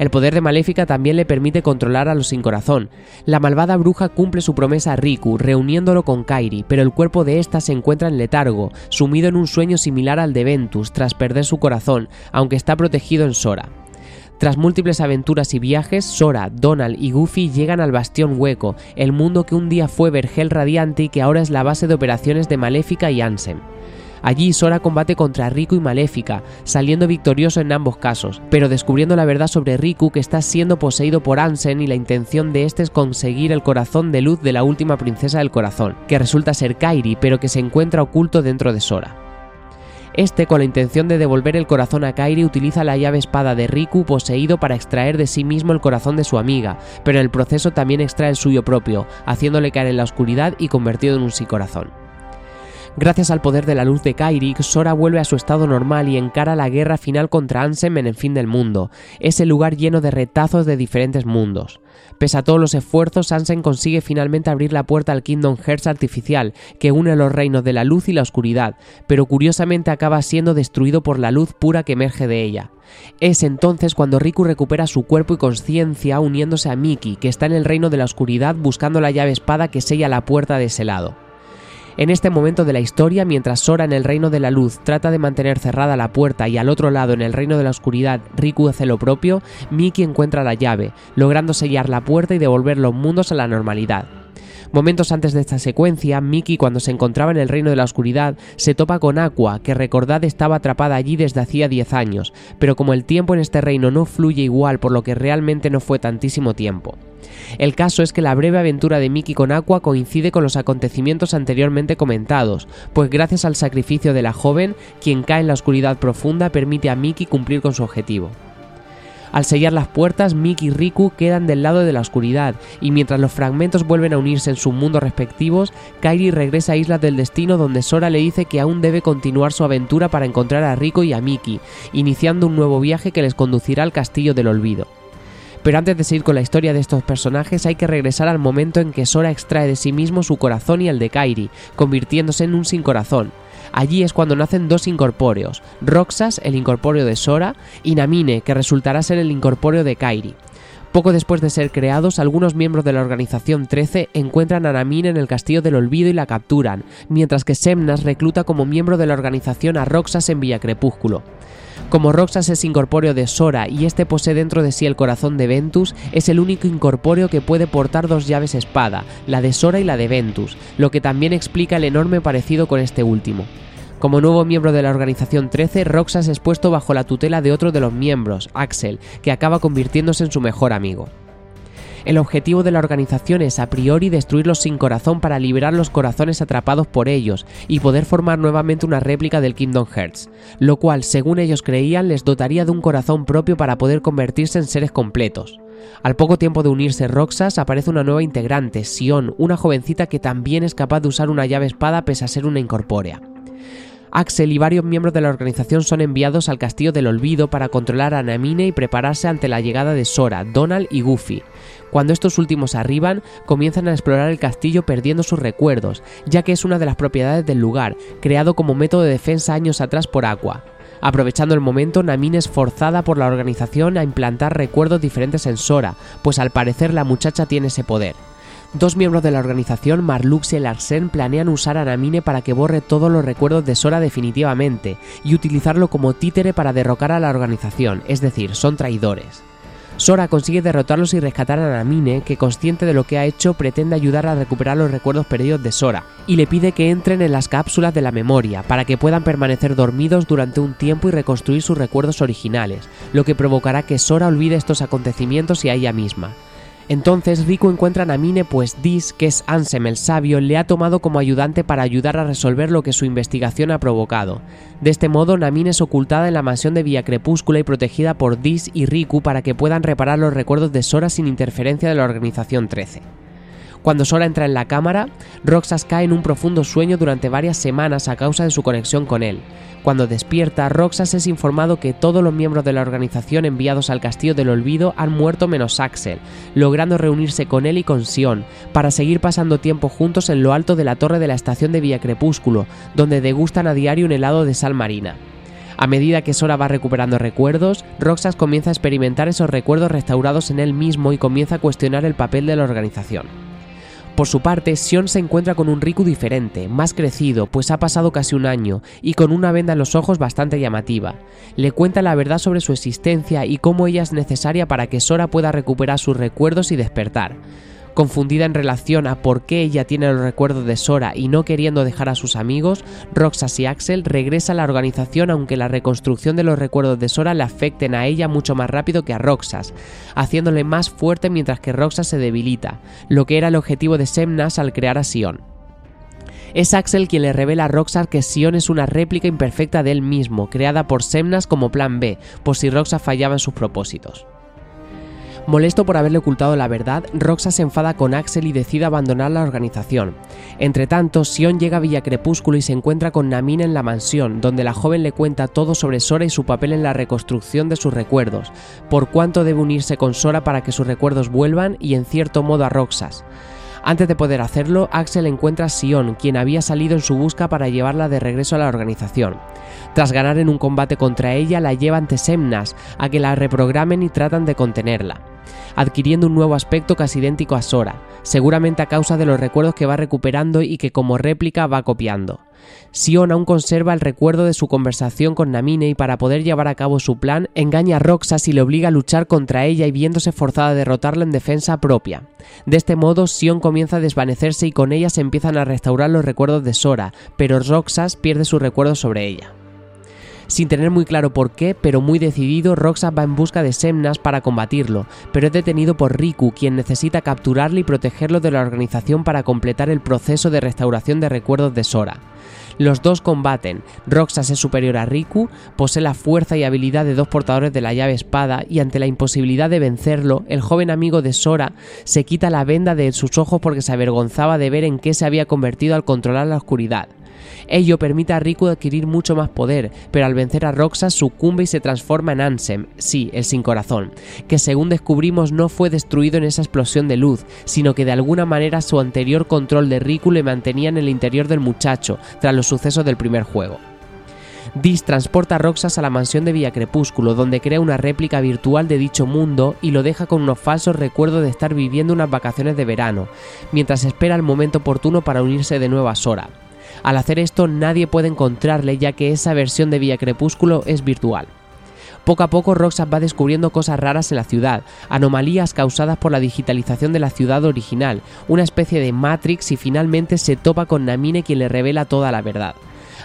El poder de Maléfica también le permite controlar a los sin corazón. La malvada bruja cumple su promesa a Riku, reuniéndolo con Kairi, pero el cuerpo de ésta se encuentra en letargo, sumido en un sueño similar al de Ventus tras perder su corazón, aunque está protegido en Sora. Tras múltiples aventuras y viajes, Sora, Donald y Goofy llegan al Bastión Hueco, el mundo que un día fue Vergel Radiante y que ahora es la base de operaciones de Maléfica y Ansem. Allí Sora combate contra Riku y Maléfica, saliendo victorioso en ambos casos, pero descubriendo la verdad sobre Riku que está siendo poseído por Ansem y la intención de este es conseguir el corazón de luz de la última princesa del corazón, que resulta ser Kairi, pero que se encuentra oculto dentro de Sora. Este, con la intención de devolver el corazón a Kairi, utiliza la llave espada de Riku poseído para extraer de sí mismo el corazón de su amiga, pero en el proceso también extrae el suyo propio, haciéndole caer en la oscuridad y convertido en un sí corazón. Gracias al poder de la luz de Kairi, Sora vuelve a su estado normal y encara la guerra final contra Ansem en el fin del mundo, ese lugar lleno de retazos de diferentes mundos. Pese a todos los esfuerzos, Ansem consigue finalmente abrir la puerta al Kingdom Hearts artificial, que une los reinos de la luz y la oscuridad, pero curiosamente acaba siendo destruido por la luz pura que emerge de ella. Es entonces cuando Riku recupera su cuerpo y conciencia uniéndose a Miki, que está en el reino de la oscuridad buscando la llave espada que sella la puerta de ese lado. En este momento de la historia, mientras Sora en el reino de la luz trata de mantener cerrada la puerta y al otro lado en el reino de la oscuridad Riku hace lo propio, Miki encuentra la llave, logrando sellar la puerta y devolver los mundos a la normalidad. Momentos antes de esta secuencia, Mickey, cuando se encontraba en el reino de la oscuridad, se topa con Aqua, que recordad estaba atrapada allí desde hacía 10 años, pero como el tiempo en este reino no fluye igual, por lo que realmente no fue tantísimo tiempo. El caso es que la breve aventura de Mickey con Aqua coincide con los acontecimientos anteriormente comentados, pues gracias al sacrificio de la joven, quien cae en la oscuridad profunda permite a Mickey cumplir con su objetivo. Al sellar las puertas, Mickey y Riku quedan del lado de la oscuridad, y mientras los fragmentos vuelven a unirse en sus mundos respectivos, Kairi regresa a Isla del Destino donde Sora le dice que aún debe continuar su aventura para encontrar a Riku y a Mickey, iniciando un nuevo viaje que les conducirá al Castillo del Olvido. Pero antes de seguir con la historia de estos personajes hay que regresar al momento en que Sora extrae de sí mismo su corazón y el de Kairi, convirtiéndose en un sin corazón. Allí es cuando nacen dos incorpóreos, Roxas, el incorpóreo de Sora, y Namine, que resultará ser el incorpóreo de Kairi. Poco después de ser creados, algunos miembros de la Organización 13 encuentran a Namine en el Castillo del Olvido y la capturan, mientras que Semnas recluta como miembro de la organización a Roxas en Villa Crepúsculo. Como Roxas es incorpóreo de Sora y este posee dentro de sí el corazón de Ventus, es el único incorpóreo que puede portar dos llaves espada, la de Sora y la de Ventus, lo que también explica el enorme parecido con este último. Como nuevo miembro de la Organización 13, Roxas es puesto bajo la tutela de otro de los miembros, Axel, que acaba convirtiéndose en su mejor amigo. El objetivo de la organización es a priori destruirlos sin corazón para liberar los corazones atrapados por ellos y poder formar nuevamente una réplica del Kingdom Hearts, lo cual, según ellos creían, les dotaría de un corazón propio para poder convertirse en seres completos. Al poco tiempo de unirse Roxas, aparece una nueva integrante, Sion, una jovencita que también es capaz de usar una llave espada pese a ser una incorpórea. Axel y varios miembros de la organización son enviados al Castillo del Olvido para controlar a Namine y prepararse ante la llegada de Sora, Donald y Goofy. Cuando estos últimos arriban, comienzan a explorar el castillo perdiendo sus recuerdos, ya que es una de las propiedades del lugar, creado como método de defensa años atrás por Aqua. Aprovechando el momento, Namine es forzada por la organización a implantar recuerdos diferentes en Sora, pues al parecer la muchacha tiene ese poder. Dos miembros de la organización, Marlux y Larsen, planean usar a Namine para que borre todos los recuerdos de Sora definitivamente y utilizarlo como títere para derrocar a la organización, es decir, son traidores. Sora consigue derrotarlos y rescatar a Namine, que consciente de lo que ha hecho pretende ayudar a recuperar los recuerdos perdidos de Sora, y le pide que entren en las cápsulas de la memoria para que puedan permanecer dormidos durante un tiempo y reconstruir sus recuerdos originales, lo que provocará que Sora olvide estos acontecimientos y a ella misma. Entonces Riku encuentra a Namine pues Dis, que es Ansem el sabio, le ha tomado como ayudante para ayudar a resolver lo que su investigación ha provocado. De este modo, Namine es ocultada en la mansión de Villa Crepúscula y protegida por Dis y Riku para que puedan reparar los recuerdos de Sora sin interferencia de la Organización 13. Cuando Sora entra en la cámara, Roxas cae en un profundo sueño durante varias semanas a causa de su conexión con él. Cuando despierta, Roxas es informado que todos los miembros de la organización enviados al Castillo del Olvido han muerto menos Axel, logrando reunirse con él y con Sion, para seguir pasando tiempo juntos en lo alto de la torre de la estación de Villa Crepúsculo, donde degustan a diario un helado de sal marina. A medida que Sora va recuperando recuerdos, Roxas comienza a experimentar esos recuerdos restaurados en él mismo y comienza a cuestionar el papel de la organización. Por su parte, Sion se encuentra con un Riku diferente, más crecido, pues ha pasado casi un año, y con una venda en los ojos bastante llamativa. Le cuenta la verdad sobre su existencia y cómo ella es necesaria para que Sora pueda recuperar sus recuerdos y despertar. Confundida en relación a por qué ella tiene los recuerdos de Sora y no queriendo dejar a sus amigos, Roxas y Axel regresa a la organización aunque la reconstrucción de los recuerdos de Sora le afecten a ella mucho más rápido que a Roxas, haciéndole más fuerte mientras que Roxas se debilita, lo que era el objetivo de Semnas al crear a Sion. Es Axel quien le revela a Roxas que Sion es una réplica imperfecta de él mismo, creada por Semnas como plan B, por si Roxas fallaba en sus propósitos. Molesto por haberle ocultado la verdad, Roxa se enfada con Axel y decide abandonar la organización. Entre tanto, Sion llega a Villa Crepúsculo y se encuentra con Namina en la mansión, donde la joven le cuenta todo sobre Sora y su papel en la reconstrucción de sus recuerdos, por cuánto debe unirse con Sora para que sus recuerdos vuelvan y en cierto modo a Roxas. Antes de poder hacerlo, Axel encuentra a Sion, quien había salido en su busca para llevarla de regreso a la organización. Tras ganar en un combate contra ella, la lleva ante Semnas, a que la reprogramen y tratan de contenerla. adquiriendo un nuevo aspecto casi idéntico a Sora, seguramente a causa de los recuerdos que va recuperando y que como réplica va copiando. Sion aún conserva el recuerdo de su conversación con Namine y para poder llevar a cabo su plan engaña a Roxas y le obliga a luchar contra ella y viéndose forzada a derrotarla en defensa propia. De este modo, Sion comienza a desvanecerse y con ella se empiezan a restaurar los recuerdos de Sora, pero Roxas pierde sus recuerdos sobre ella. Sin tener muy claro por qué, pero muy decidido, Roxas va en busca de Semnas para combatirlo, pero es detenido por Riku, quien necesita capturarlo y protegerlo de la organización para completar el proceso de restauración de recuerdos de Sora. Los dos combaten. Roxas es superior a Riku, posee la fuerza y habilidad de dos portadores de la llave espada y ante la imposibilidad de vencerlo, el joven amigo de Sora se quita la venda de sus ojos porque se avergonzaba de ver en qué se había convertido al controlar la oscuridad. Ello permite a Riku adquirir mucho más poder, pero al vencer a Roxas sucumbe y se transforma en Ansem, sí, el sin corazón, que según descubrimos no fue destruido en esa explosión de luz, sino que de alguna manera su anterior control de Riku le mantenía en el interior del muchacho, tras los sucesos del primer juego. Dis transporta a Roxas a la mansión de Villa Crepúsculo, donde crea una réplica virtual de dicho mundo y lo deja con unos falsos recuerdos de estar viviendo unas vacaciones de verano, mientras espera el momento oportuno para unirse de nuevo a Sora. Al hacer esto nadie puede encontrarle ya que esa versión de Villa Crepúsculo es virtual. Poco a poco Roxas va descubriendo cosas raras en la ciudad, anomalías causadas por la digitalización de la ciudad original, una especie de Matrix y finalmente se topa con Namine quien le revela toda la verdad.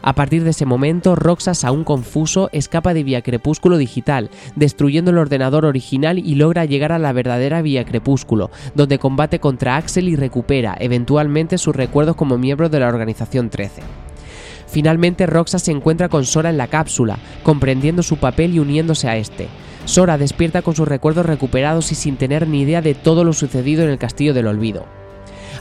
A partir de ese momento, Roxas, aún confuso, escapa de Vía Crepúsculo digital, destruyendo el ordenador original y logra llegar a la verdadera Vía Crepúsculo, donde combate contra Axel y recupera, eventualmente, sus recuerdos como miembro de la Organización 13. Finalmente, Roxas se encuentra con Sora en la cápsula, comprendiendo su papel y uniéndose a este. Sora despierta con sus recuerdos recuperados y sin tener ni idea de todo lo sucedido en el Castillo del Olvido.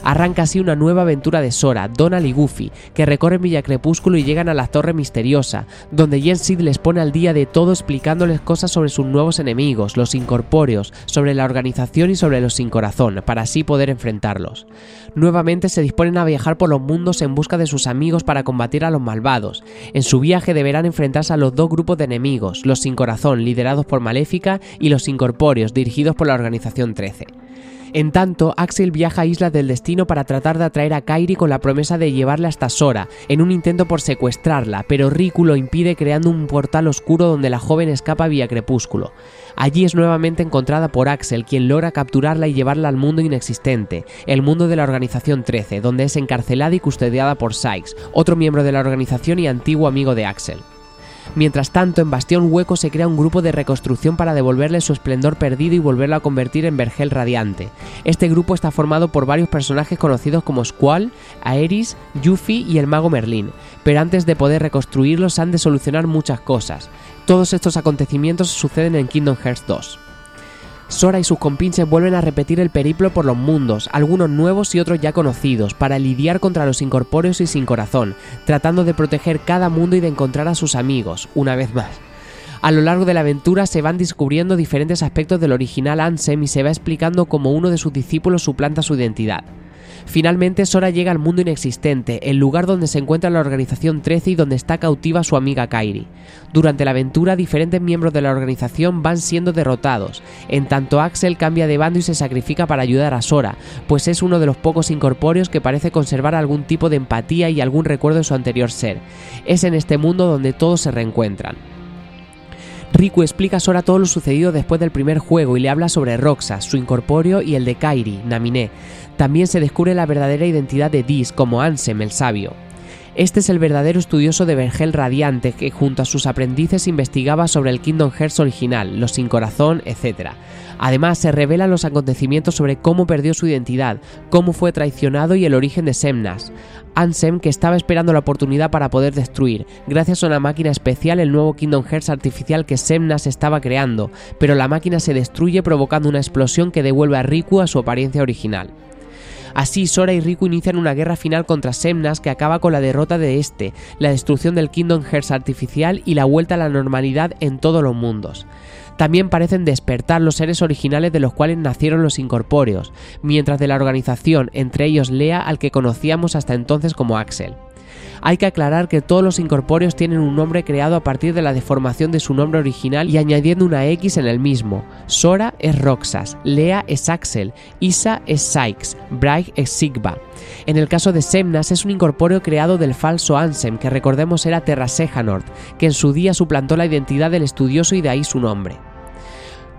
Arranca así una nueva aventura de Sora, Donald y Goofy, que recorren Villa Crepúsculo y llegan a la Torre Misteriosa, donde Jen Sid les pone al día de todo explicándoles cosas sobre sus nuevos enemigos, los incorpóreos, sobre la organización y sobre los sin corazón, para así poder enfrentarlos. Nuevamente se disponen a viajar por los mundos en busca de sus amigos para combatir a los malvados. En su viaje deberán enfrentarse a los dos grupos de enemigos, los sin corazón, liderados por Maléfica, y los incorpóreos, dirigidos por la Organización 13. En tanto, Axel viaja a Isla del Destino para tratar de atraer a Kairi con la promesa de llevarla hasta Sora, en un intento por secuestrarla, pero Riku lo impide creando un portal oscuro donde la joven escapa vía crepúsculo. Allí es nuevamente encontrada por Axel, quien logra capturarla y llevarla al mundo inexistente, el mundo de la Organización 13, donde es encarcelada y custodiada por Sykes, otro miembro de la organización y antiguo amigo de Axel. Mientras tanto, en Bastión Hueco se crea un grupo de reconstrucción para devolverle su esplendor perdido y volverlo a convertir en Vergel radiante. Este grupo está formado por varios personajes conocidos como Squall, Aeris, Yuffie y el mago Merlin, pero antes de poder reconstruirlos han de solucionar muchas cosas. Todos estos acontecimientos suceden en Kingdom Hearts 2. Sora y sus compinches vuelven a repetir el periplo por los mundos, algunos nuevos y otros ya conocidos, para lidiar contra los incorpóreos y sin corazón, tratando de proteger cada mundo y de encontrar a sus amigos, una vez más. A lo largo de la aventura se van descubriendo diferentes aspectos del original Ansem y se va explicando cómo uno de sus discípulos suplanta su identidad. Finalmente Sora llega al mundo inexistente, el lugar donde se encuentra la Organización 13 y donde está cautiva su amiga Kairi. Durante la aventura diferentes miembros de la organización van siendo derrotados, en tanto Axel cambia de bando y se sacrifica para ayudar a Sora, pues es uno de los pocos incorpóreos que parece conservar algún tipo de empatía y algún recuerdo de su anterior ser. Es en este mundo donde todos se reencuentran. Riku explica a Sora todo lo sucedido después del primer juego y le habla sobre Roxas, su incorpóreo y el de Kairi, Naminé. También se descubre la verdadera identidad de Dis como Ansem el sabio. Este es el verdadero estudioso de Vergel Radiante que junto a sus aprendices investigaba sobre el Kingdom Hearts original, los sin corazón, etc. Además, se revelan los acontecimientos sobre cómo perdió su identidad, cómo fue traicionado y el origen de Semnas. Ansem, que estaba esperando la oportunidad para poder destruir, gracias a una máquina especial, el nuevo Kingdom Hearts artificial que Semnas estaba creando, pero la máquina se destruye provocando una explosión que devuelve a Riku a su apariencia original. Así, Sora y Riku inician una guerra final contra Semnas que acaba con la derrota de este, la destrucción del Kingdom Hearts artificial y la vuelta a la normalidad en todos los mundos. También parecen despertar los seres originales de los cuales nacieron los incorpóreos, mientras de la organización, entre ellos Lea al que conocíamos hasta entonces como Axel. Hay que aclarar que todos los incorpóreos tienen un nombre creado a partir de la deformación de su nombre original y añadiendo una X en el mismo. Sora es Roxas, Lea es Axel, Isa es Sykes, Braig es Sigba. En el caso de Semnas es un incorpóreo creado del falso Ansem, que recordemos era Terra Sejanort, que en su día suplantó la identidad del estudioso y de ahí su nombre.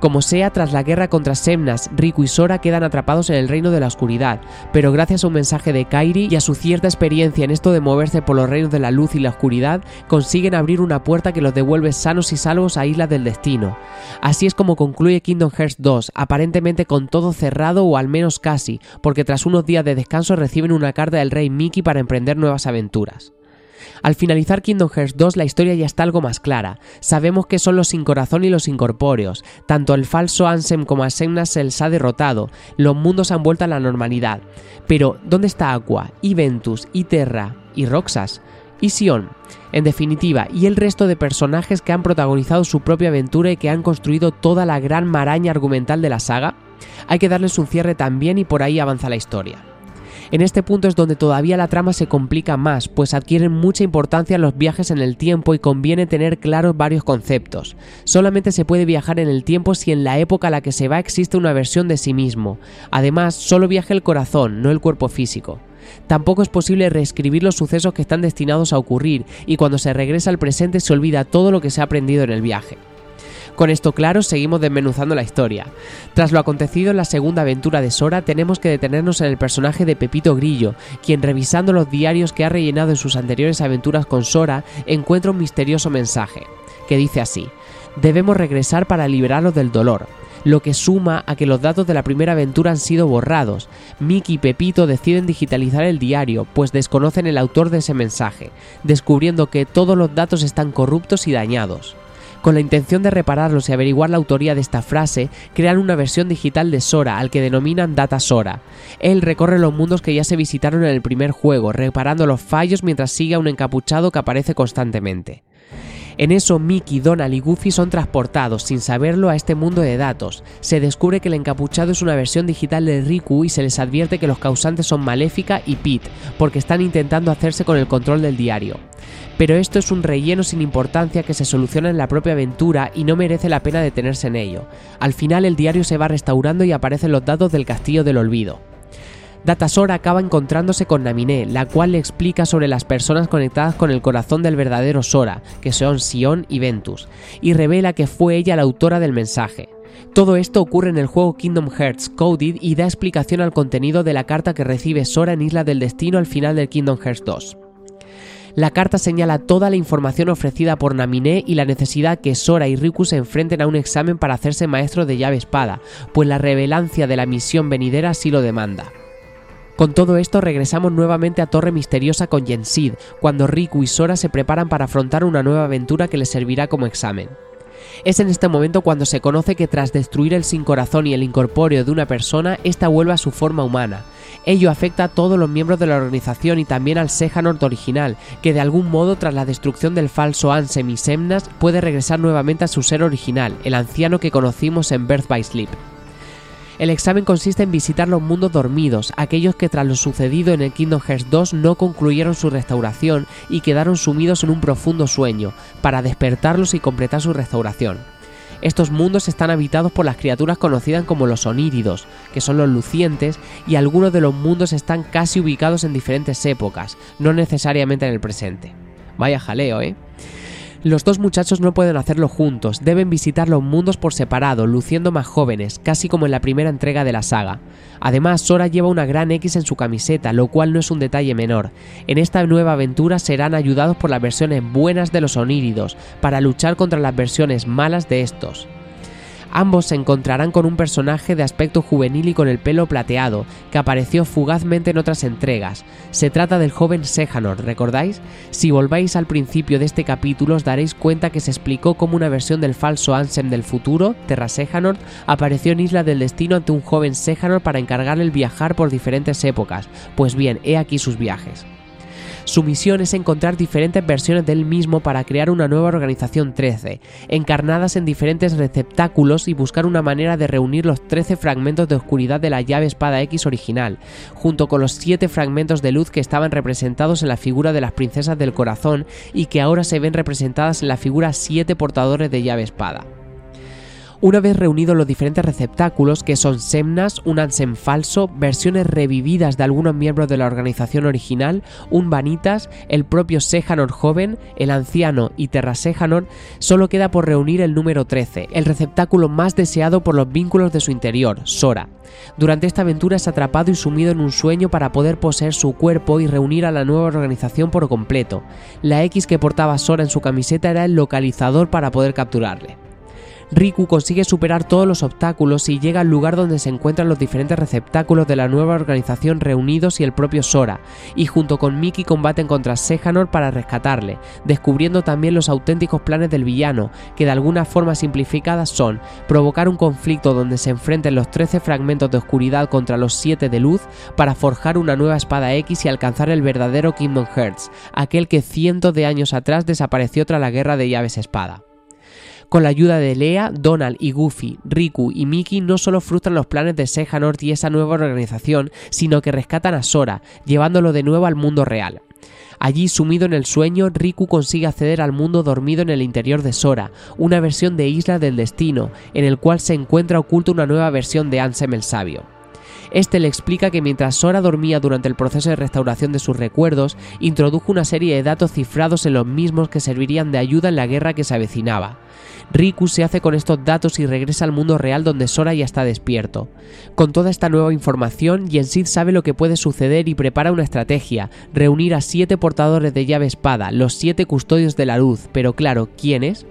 Como sea, tras la guerra contra Semnas, Riku y Sora quedan atrapados en el reino de la oscuridad, pero gracias a un mensaje de Kairi y a su cierta experiencia en esto de moverse por los reinos de la luz y la oscuridad, consiguen abrir una puerta que los devuelve sanos y salvos a Isla del Destino. Así es como concluye Kingdom Hearts 2, aparentemente con todo cerrado o al menos casi, porque tras unos días de descanso reciben una carta del rey Mickey para emprender nuevas aventuras. Al finalizar Kingdom Hearts 2 la historia ya está algo más clara. Sabemos que son los sin corazón y los incorpóreos. Tanto el falso Ansem como a se les ha derrotado. Los mundos han vuelto a la normalidad. Pero, ¿dónde está Aqua, y Ventus, y Terra, y Roxas? y Sion, en definitiva, y el resto de personajes que han protagonizado su propia aventura y que han construido toda la gran maraña argumental de la saga, hay que darles un cierre también y por ahí avanza la historia. En este punto es donde todavía la trama se complica más, pues adquieren mucha importancia los viajes en el tiempo y conviene tener claros varios conceptos. Solamente se puede viajar en el tiempo si en la época a la que se va existe una versión de sí mismo. Además, solo viaja el corazón, no el cuerpo físico. Tampoco es posible reescribir los sucesos que están destinados a ocurrir, y cuando se regresa al presente se olvida todo lo que se ha aprendido en el viaje. Con esto claro, seguimos desmenuzando la historia. Tras lo acontecido en la segunda aventura de Sora, tenemos que detenernos en el personaje de Pepito Grillo, quien revisando los diarios que ha rellenado en sus anteriores aventuras con Sora, encuentra un misterioso mensaje, que dice así, debemos regresar para liberarlos del dolor lo que suma a que los datos de la primera aventura han sido borrados. Mickey y Pepito deciden digitalizar el diario, pues desconocen el autor de ese mensaje, descubriendo que todos los datos están corruptos y dañados. Con la intención de repararlos y averiguar la autoría de esta frase, crean una versión digital de Sora, al que denominan Data Sora. Él recorre los mundos que ya se visitaron en el primer juego, reparando los fallos mientras sigue a un encapuchado que aparece constantemente. En eso Mickey, Donald y Goofy son transportados, sin saberlo, a este mundo de datos. Se descubre que el encapuchado es una versión digital de Riku y se les advierte que los causantes son Maléfica y Pete, porque están intentando hacerse con el control del diario pero esto es un relleno sin importancia que se soluciona en la propia aventura y no merece la pena detenerse en ello. Al final el diario se va restaurando y aparecen los datos del Castillo del Olvido. Datasora acaba encontrándose con Naminé, la cual le explica sobre las personas conectadas con el corazón del verdadero Sora, que son Sion y Ventus, y revela que fue ella la autora del mensaje. Todo esto ocurre en el juego Kingdom Hearts Coded y da explicación al contenido de la carta que recibe Sora en Isla del Destino al final del Kingdom Hearts 2. La carta señala toda la información ofrecida por Naminé y la necesidad que Sora y Riku se enfrenten a un examen para hacerse maestro de llave espada, pues la revelancia de la misión venidera así lo demanda. Con todo esto regresamos nuevamente a Torre Misteriosa con Yensid, cuando Riku y Sora se preparan para afrontar una nueva aventura que les servirá como examen. Es en este momento cuando se conoce que tras destruir el sin corazón y el incorpóreo de una persona, ésta vuelve a su forma humana, Ello afecta a todos los miembros de la organización y también al Sejanort original, que de algún modo tras la destrucción del falso Ansem y Semnas puede regresar nuevamente a su ser original, el anciano que conocimos en Birth by Sleep. El examen consiste en visitar los mundos dormidos, aquellos que tras lo sucedido en el Kingdom Hearts 2 no concluyeron su restauración y quedaron sumidos en un profundo sueño, para despertarlos y completar su restauración. Estos mundos están habitados por las criaturas conocidas como los oníridos, que son los lucientes, y algunos de los mundos están casi ubicados en diferentes épocas, no necesariamente en el presente. Vaya jaleo, ¿eh? Los dos muchachos no pueden hacerlo juntos, deben visitar los mundos por separado, luciendo más jóvenes, casi como en la primera entrega de la saga. Además, Sora lleva una gran X en su camiseta, lo cual no es un detalle menor. En esta nueva aventura serán ayudados por las versiones buenas de los oníridos, para luchar contra las versiones malas de estos. Ambos se encontrarán con un personaje de aspecto juvenil y con el pelo plateado, que apareció fugazmente en otras entregas. Se trata del joven Sejanor, ¿recordáis? Si volváis al principio de este capítulo os daréis cuenta que se explicó cómo una versión del falso Ansem del futuro, Terra Sejanor, apareció en Isla del Destino ante un joven Sejanor para encargarle el viajar por diferentes épocas. Pues bien, he aquí sus viajes. Su misión es encontrar diferentes versiones del mismo para crear una nueva organización 13, encarnadas en diferentes receptáculos y buscar una manera de reunir los 13 fragmentos de oscuridad de la llave espada X original, junto con los 7 fragmentos de luz que estaban representados en la figura de las princesas del corazón y que ahora se ven representadas en la figura 7 portadores de llave espada. Una vez reunidos los diferentes receptáculos, que son Semnas, un Ansem falso, versiones revividas de algunos miembros de la organización original, un Vanitas, el propio Sejanor joven, el anciano y Terra Sejanor, solo queda por reunir el número 13, el receptáculo más deseado por los vínculos de su interior, Sora. Durante esta aventura es atrapado y sumido en un sueño para poder poseer su cuerpo y reunir a la nueva organización por completo. La X que portaba Sora en su camiseta era el localizador para poder capturarle. Riku consigue superar todos los obstáculos y llega al lugar donde se encuentran los diferentes receptáculos de la nueva organización reunidos y el propio Sora, y junto con Miki combaten contra Sejanor para rescatarle, descubriendo también los auténticos planes del villano, que de alguna forma simplificada son provocar un conflicto donde se enfrenten los 13 fragmentos de oscuridad contra los 7 de luz para forjar una nueva espada X y alcanzar el verdadero Kingdom Hearts, aquel que cientos de años atrás desapareció tras la guerra de llaves espada. Con la ayuda de Lea, Donald y Goofy, Riku y Mickey no solo frustran los planes de Sejanort y esa nueva organización, sino que rescatan a Sora, llevándolo de nuevo al mundo real. Allí, sumido en el sueño, Riku consigue acceder al mundo dormido en el interior de Sora, una versión de Isla del Destino, en el cual se encuentra oculta una nueva versión de Ansem el Sabio. Este le explica que mientras Sora dormía durante el proceso de restauración de sus recuerdos, introdujo una serie de datos cifrados en los mismos que servirían de ayuda en la guerra que se avecinaba. Riku se hace con estos datos y regresa al mundo real donde Sora ya está despierto. Con toda esta nueva información, Yensid sabe lo que puede suceder y prepara una estrategia, reunir a siete portadores de llave espada, los siete custodios de la luz, pero claro, ¿quiénes?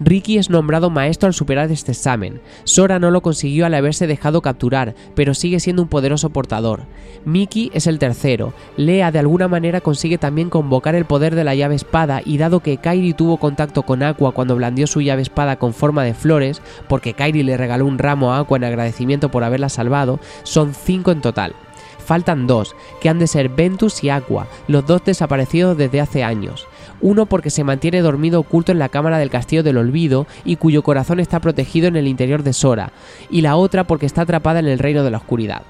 Ricky es nombrado maestro al superar este examen. Sora no lo consiguió al haberse dejado capturar, pero sigue siendo un poderoso portador. Mickey es el tercero. Lea de alguna manera consigue también convocar el poder de la llave espada y dado que Kairi tuvo contacto con Aqua cuando blandió su llave espada con forma de flores, porque Kairi le regaló un ramo a Aqua en agradecimiento por haberla salvado, son cinco en total faltan dos, que han de ser Ventus y Aqua, los dos desaparecidos desde hace años uno porque se mantiene dormido oculto en la cámara del Castillo del Olvido y cuyo corazón está protegido en el interior de Sora, y la otra porque está atrapada en el reino de la oscuridad.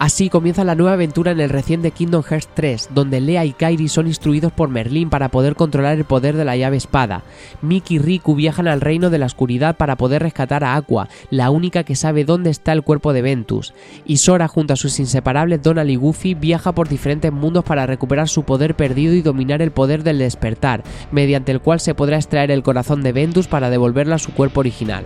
Así comienza la nueva aventura en el reciente Kingdom Hearts 3, donde Lea y Kairi son instruidos por Merlin para poder controlar el poder de la llave espada. Mickey y Riku viajan al reino de la oscuridad para poder rescatar a Aqua, la única que sabe dónde está el cuerpo de Ventus. Y Sora, junto a sus inseparables Donald y Goofy, viaja por diferentes mundos para recuperar su poder perdido y dominar el poder del despertar, mediante el cual se podrá extraer el corazón de Ventus para devolverlo a su cuerpo original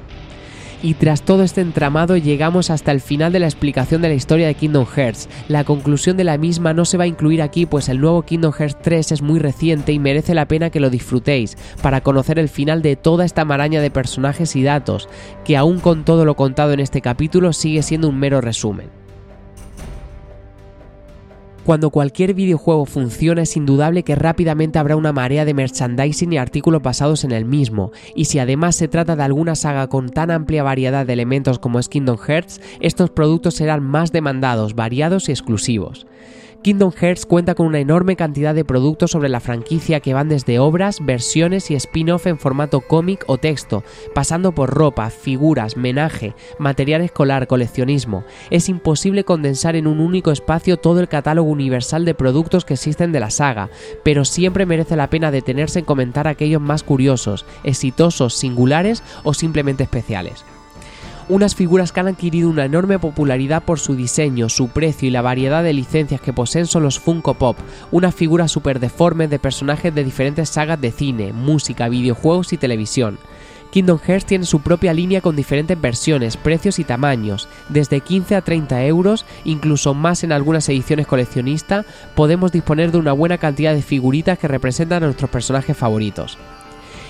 y tras todo este entramado llegamos hasta el final de la explicación de la historia de Kingdom Hearts. La conclusión de la misma no se va a incluir aquí pues el nuevo Kingdom Hearts 3 es muy reciente y merece la pena que lo disfrutéis para conocer el final de toda esta maraña de personajes y datos, que aún con todo lo contado en este capítulo sigue siendo un mero resumen. Cuando cualquier videojuego funciona es indudable que rápidamente habrá una marea de merchandising y artículos basados en el mismo, y si además se trata de alguna saga con tan amplia variedad de elementos como es Kingdom Hearts, estos productos serán más demandados, variados y exclusivos. Kingdom Hearts cuenta con una enorme cantidad de productos sobre la franquicia que van desde obras, versiones y spin-off en formato cómic o texto, pasando por ropa, figuras, menaje, material escolar, coleccionismo. Es imposible condensar en un único espacio todo el catálogo universal de productos que existen de la saga, pero siempre merece la pena detenerse en comentar aquellos más curiosos, exitosos, singulares o simplemente especiales unas figuras que han adquirido una enorme popularidad por su diseño, su precio y la variedad de licencias que poseen son los Funko Pop, unas figuras super deformes de personajes de diferentes sagas de cine, música, videojuegos y televisión. Kingdom Hearts tiene su propia línea con diferentes versiones, precios y tamaños, desde 15 a 30 euros, incluso más en algunas ediciones coleccionistas, podemos disponer de una buena cantidad de figuritas que representan a nuestros personajes favoritos.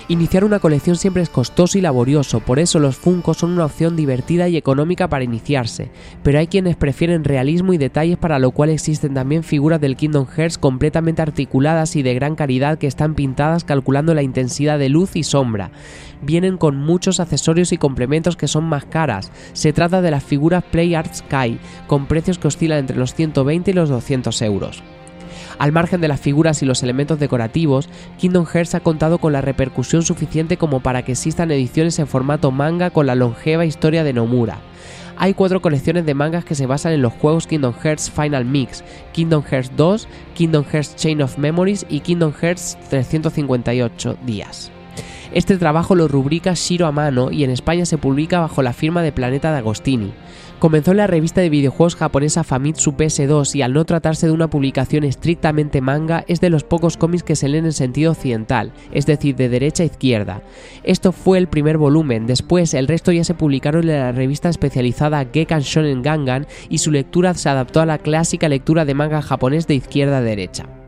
Iniciar una colección siempre es costoso y laborioso, por eso los Funko son una opción divertida y económica para iniciarse, pero hay quienes prefieren realismo y detalles para lo cual existen también figuras del Kingdom Hearts completamente articuladas y de gran calidad que están pintadas calculando la intensidad de luz y sombra. Vienen con muchos accesorios y complementos que son más caras. Se trata de las figuras Play Art Sky, con precios que oscilan entre los 120 y los 200 euros. Al margen de las figuras y los elementos decorativos, Kingdom Hearts ha contado con la repercusión suficiente como para que existan ediciones en formato manga con la longeva historia de Nomura. Hay cuatro colecciones de mangas que se basan en los juegos Kingdom Hearts Final Mix, Kingdom Hearts 2, Kingdom Hearts Chain of Memories y Kingdom Hearts 358 días. Este trabajo lo rubrica Shiro Amano y en España se publica bajo la firma de Planeta de Agostini. Comenzó en la revista de videojuegos japonesa Famitsu PS2 y al no tratarse de una publicación estrictamente manga es de los pocos cómics que se leen en sentido occidental, es decir, de derecha a izquierda. Esto fue el primer volumen, después el resto ya se publicaron en la revista especializada Gekan Shonen Gangan y su lectura se adaptó a la clásica lectura de manga japonés de izquierda a derecha.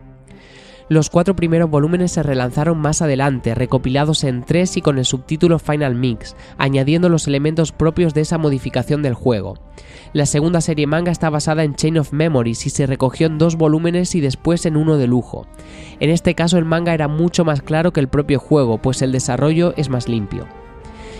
Los cuatro primeros volúmenes se relanzaron más adelante, recopilados en tres y con el subtítulo Final Mix, añadiendo los elementos propios de esa modificación del juego. La segunda serie manga está basada en Chain of Memories y se recogió en dos volúmenes y después en uno de lujo. En este caso el manga era mucho más claro que el propio juego, pues el desarrollo es más limpio.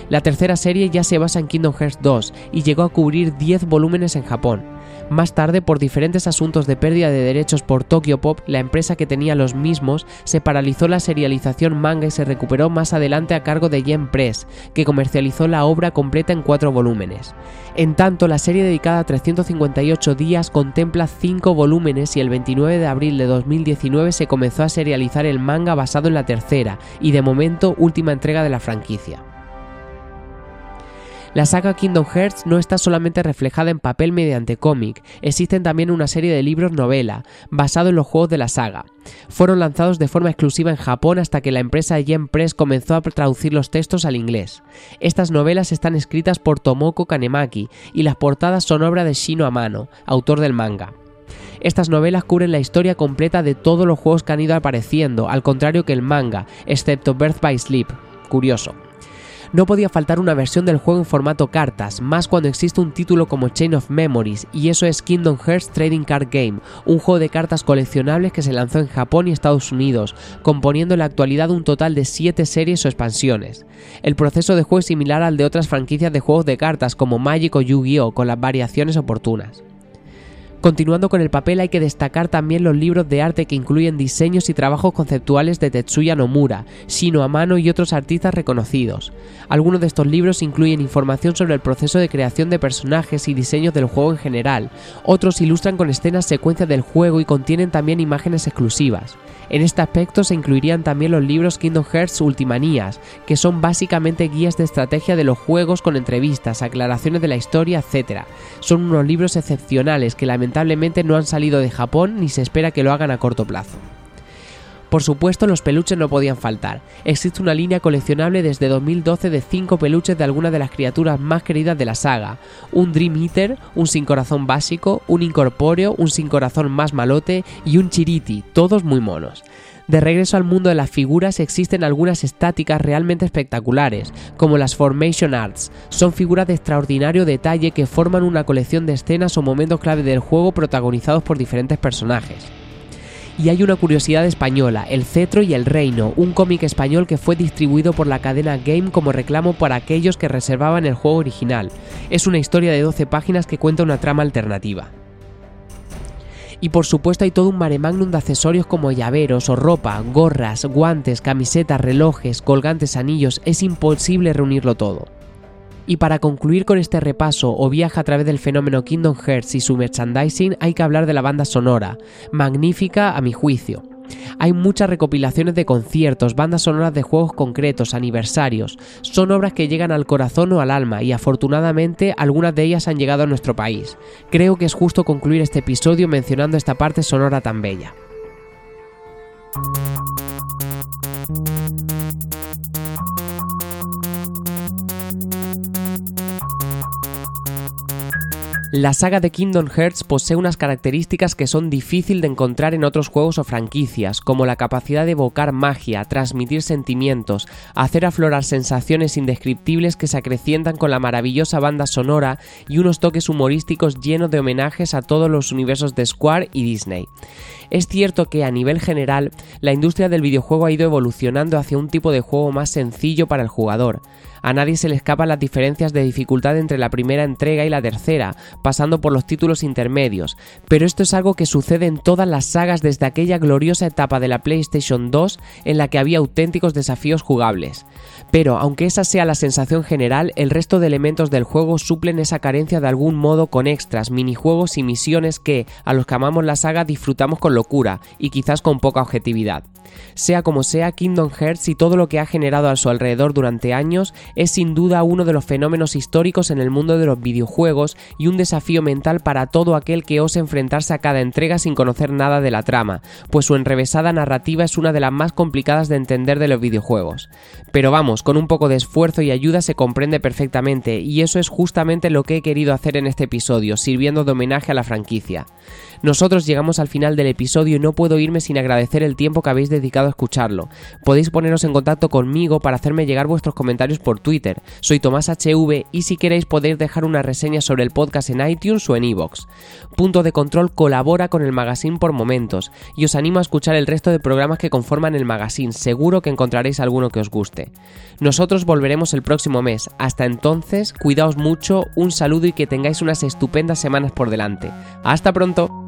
La tercera serie ya se basa en Kingdom Hearts 2 y llegó a cubrir 10 volúmenes en Japón. Más tarde, por diferentes asuntos de pérdida de derechos por Tokyo Pop, la empresa que tenía los mismos se paralizó la serialización manga y se recuperó más adelante a cargo de Yen Press, que comercializó la obra completa en cuatro volúmenes. En tanto, la serie dedicada a 358 días contempla cinco volúmenes y el 29 de abril de 2019 se comenzó a serializar el manga basado en la tercera y de momento última entrega de la franquicia. La saga Kingdom Hearts no está solamente reflejada en papel mediante cómic, existen también una serie de libros novela, basado en los juegos de la saga. Fueron lanzados de forma exclusiva en Japón hasta que la empresa Yen Press comenzó a traducir los textos al inglés. Estas novelas están escritas por Tomoko Kanemaki y las portadas son obra de Shino Amano, autor del manga. Estas novelas cubren la historia completa de todos los juegos que han ido apareciendo, al contrario que el manga, excepto Birth by Sleep. Curioso no podía faltar una versión del juego en formato cartas, más cuando existe un título como Chain of Memories, y eso es Kingdom Hearts Trading Card Game, un juego de cartas coleccionables que se lanzó en Japón y Estados Unidos, componiendo en la actualidad un total de 7 series o expansiones. El proceso de juego es similar al de otras franquicias de juegos de cartas como Magic o Yu-Gi-Oh, con las variaciones oportunas. Continuando con el papel hay que destacar también los libros de arte que incluyen diseños y trabajos conceptuales de Tetsuya Nomura, Shino Amano y otros artistas reconocidos. Algunos de estos libros incluyen información sobre el proceso de creación de personajes y diseños del juego en general, otros ilustran con escenas secuencias del juego y contienen también imágenes exclusivas. En este aspecto se incluirían también los libros Kingdom Hearts Ultimanías, que son básicamente guías de estrategia de los juegos con entrevistas, aclaraciones de la historia, etc. Son unos libros excepcionales que lamentablemente no han salido de Japón ni se espera que lo hagan a corto plazo. Por supuesto, los peluches no podían faltar. Existe una línea coleccionable desde 2012 de 5 peluches de algunas de las criaturas más queridas de la saga. Un Dream Eater, un sin corazón básico, un incorpóreo, un sin corazón más malote y un chiriti, todos muy monos. De regreso al mundo de las figuras existen algunas estáticas realmente espectaculares, como las Formation Arts. Son figuras de extraordinario detalle que forman una colección de escenas o momentos clave del juego protagonizados por diferentes personajes. Y hay una curiosidad española, El Cetro y el Reino, un cómic español que fue distribuido por la cadena Game como reclamo para aquellos que reservaban el juego original. Es una historia de 12 páginas que cuenta una trama alternativa. Y por supuesto hay todo un mare magnum de accesorios como llaveros o ropa, gorras, guantes, camisetas, relojes, colgantes, anillos, es imposible reunirlo todo. Y para concluir con este repaso o viaje a través del fenómeno Kingdom Hearts y su merchandising, hay que hablar de la banda sonora, magnífica a mi juicio. Hay muchas recopilaciones de conciertos, bandas sonoras de juegos concretos, aniversarios. Son obras que llegan al corazón o al alma y afortunadamente algunas de ellas han llegado a nuestro país. Creo que es justo concluir este episodio mencionando esta parte sonora tan bella. La saga de Kingdom Hearts posee unas características que son difícil de encontrar en otros juegos o franquicias, como la capacidad de evocar magia, transmitir sentimientos, hacer aflorar sensaciones indescriptibles que se acrecientan con la maravillosa banda sonora y unos toques humorísticos llenos de homenajes a todos los universos de Square y Disney. Es cierto que a nivel general la industria del videojuego ha ido evolucionando hacia un tipo de juego más sencillo para el jugador. A nadie se le escapan las diferencias de dificultad entre la primera entrega y la tercera, pasando por los títulos intermedios, pero esto es algo que sucede en todas las sagas desde aquella gloriosa etapa de la PlayStation 2 en la que había auténticos desafíos jugables. Pero aunque esa sea la sensación general, el resto de elementos del juego suplen esa carencia de algún modo con extras, minijuegos y misiones que, a los que amamos la saga, disfrutamos con locura y quizás con poca objetividad. Sea como sea, Kingdom Hearts y todo lo que ha generado a su alrededor durante años es sin duda uno de los fenómenos históricos en el mundo de los videojuegos y un desafío mental para todo aquel que ose enfrentarse a cada entrega sin conocer nada de la trama, pues su enrevesada narrativa es una de las más complicadas de entender de los videojuegos. Pero vamos, con un poco de esfuerzo y ayuda se comprende perfectamente, y eso es justamente lo que he querido hacer en este episodio, sirviendo de homenaje a la franquicia. Nosotros llegamos al final del episodio y no puedo irme sin agradecer el tiempo que habéis escucharlo. Podéis poneros en contacto conmigo para hacerme llegar vuestros comentarios por Twitter. Soy Tomás HV y si queréis podéis dejar una reseña sobre el podcast en iTunes o en iVoox. Punto de Control colabora con el magazine por momentos y os animo a escuchar el resto de programas que conforman el magazine. Seguro que encontraréis alguno que os guste. Nosotros volveremos el próximo mes. Hasta entonces, cuidaos mucho, un saludo y que tengáis unas estupendas semanas por delante. Hasta pronto.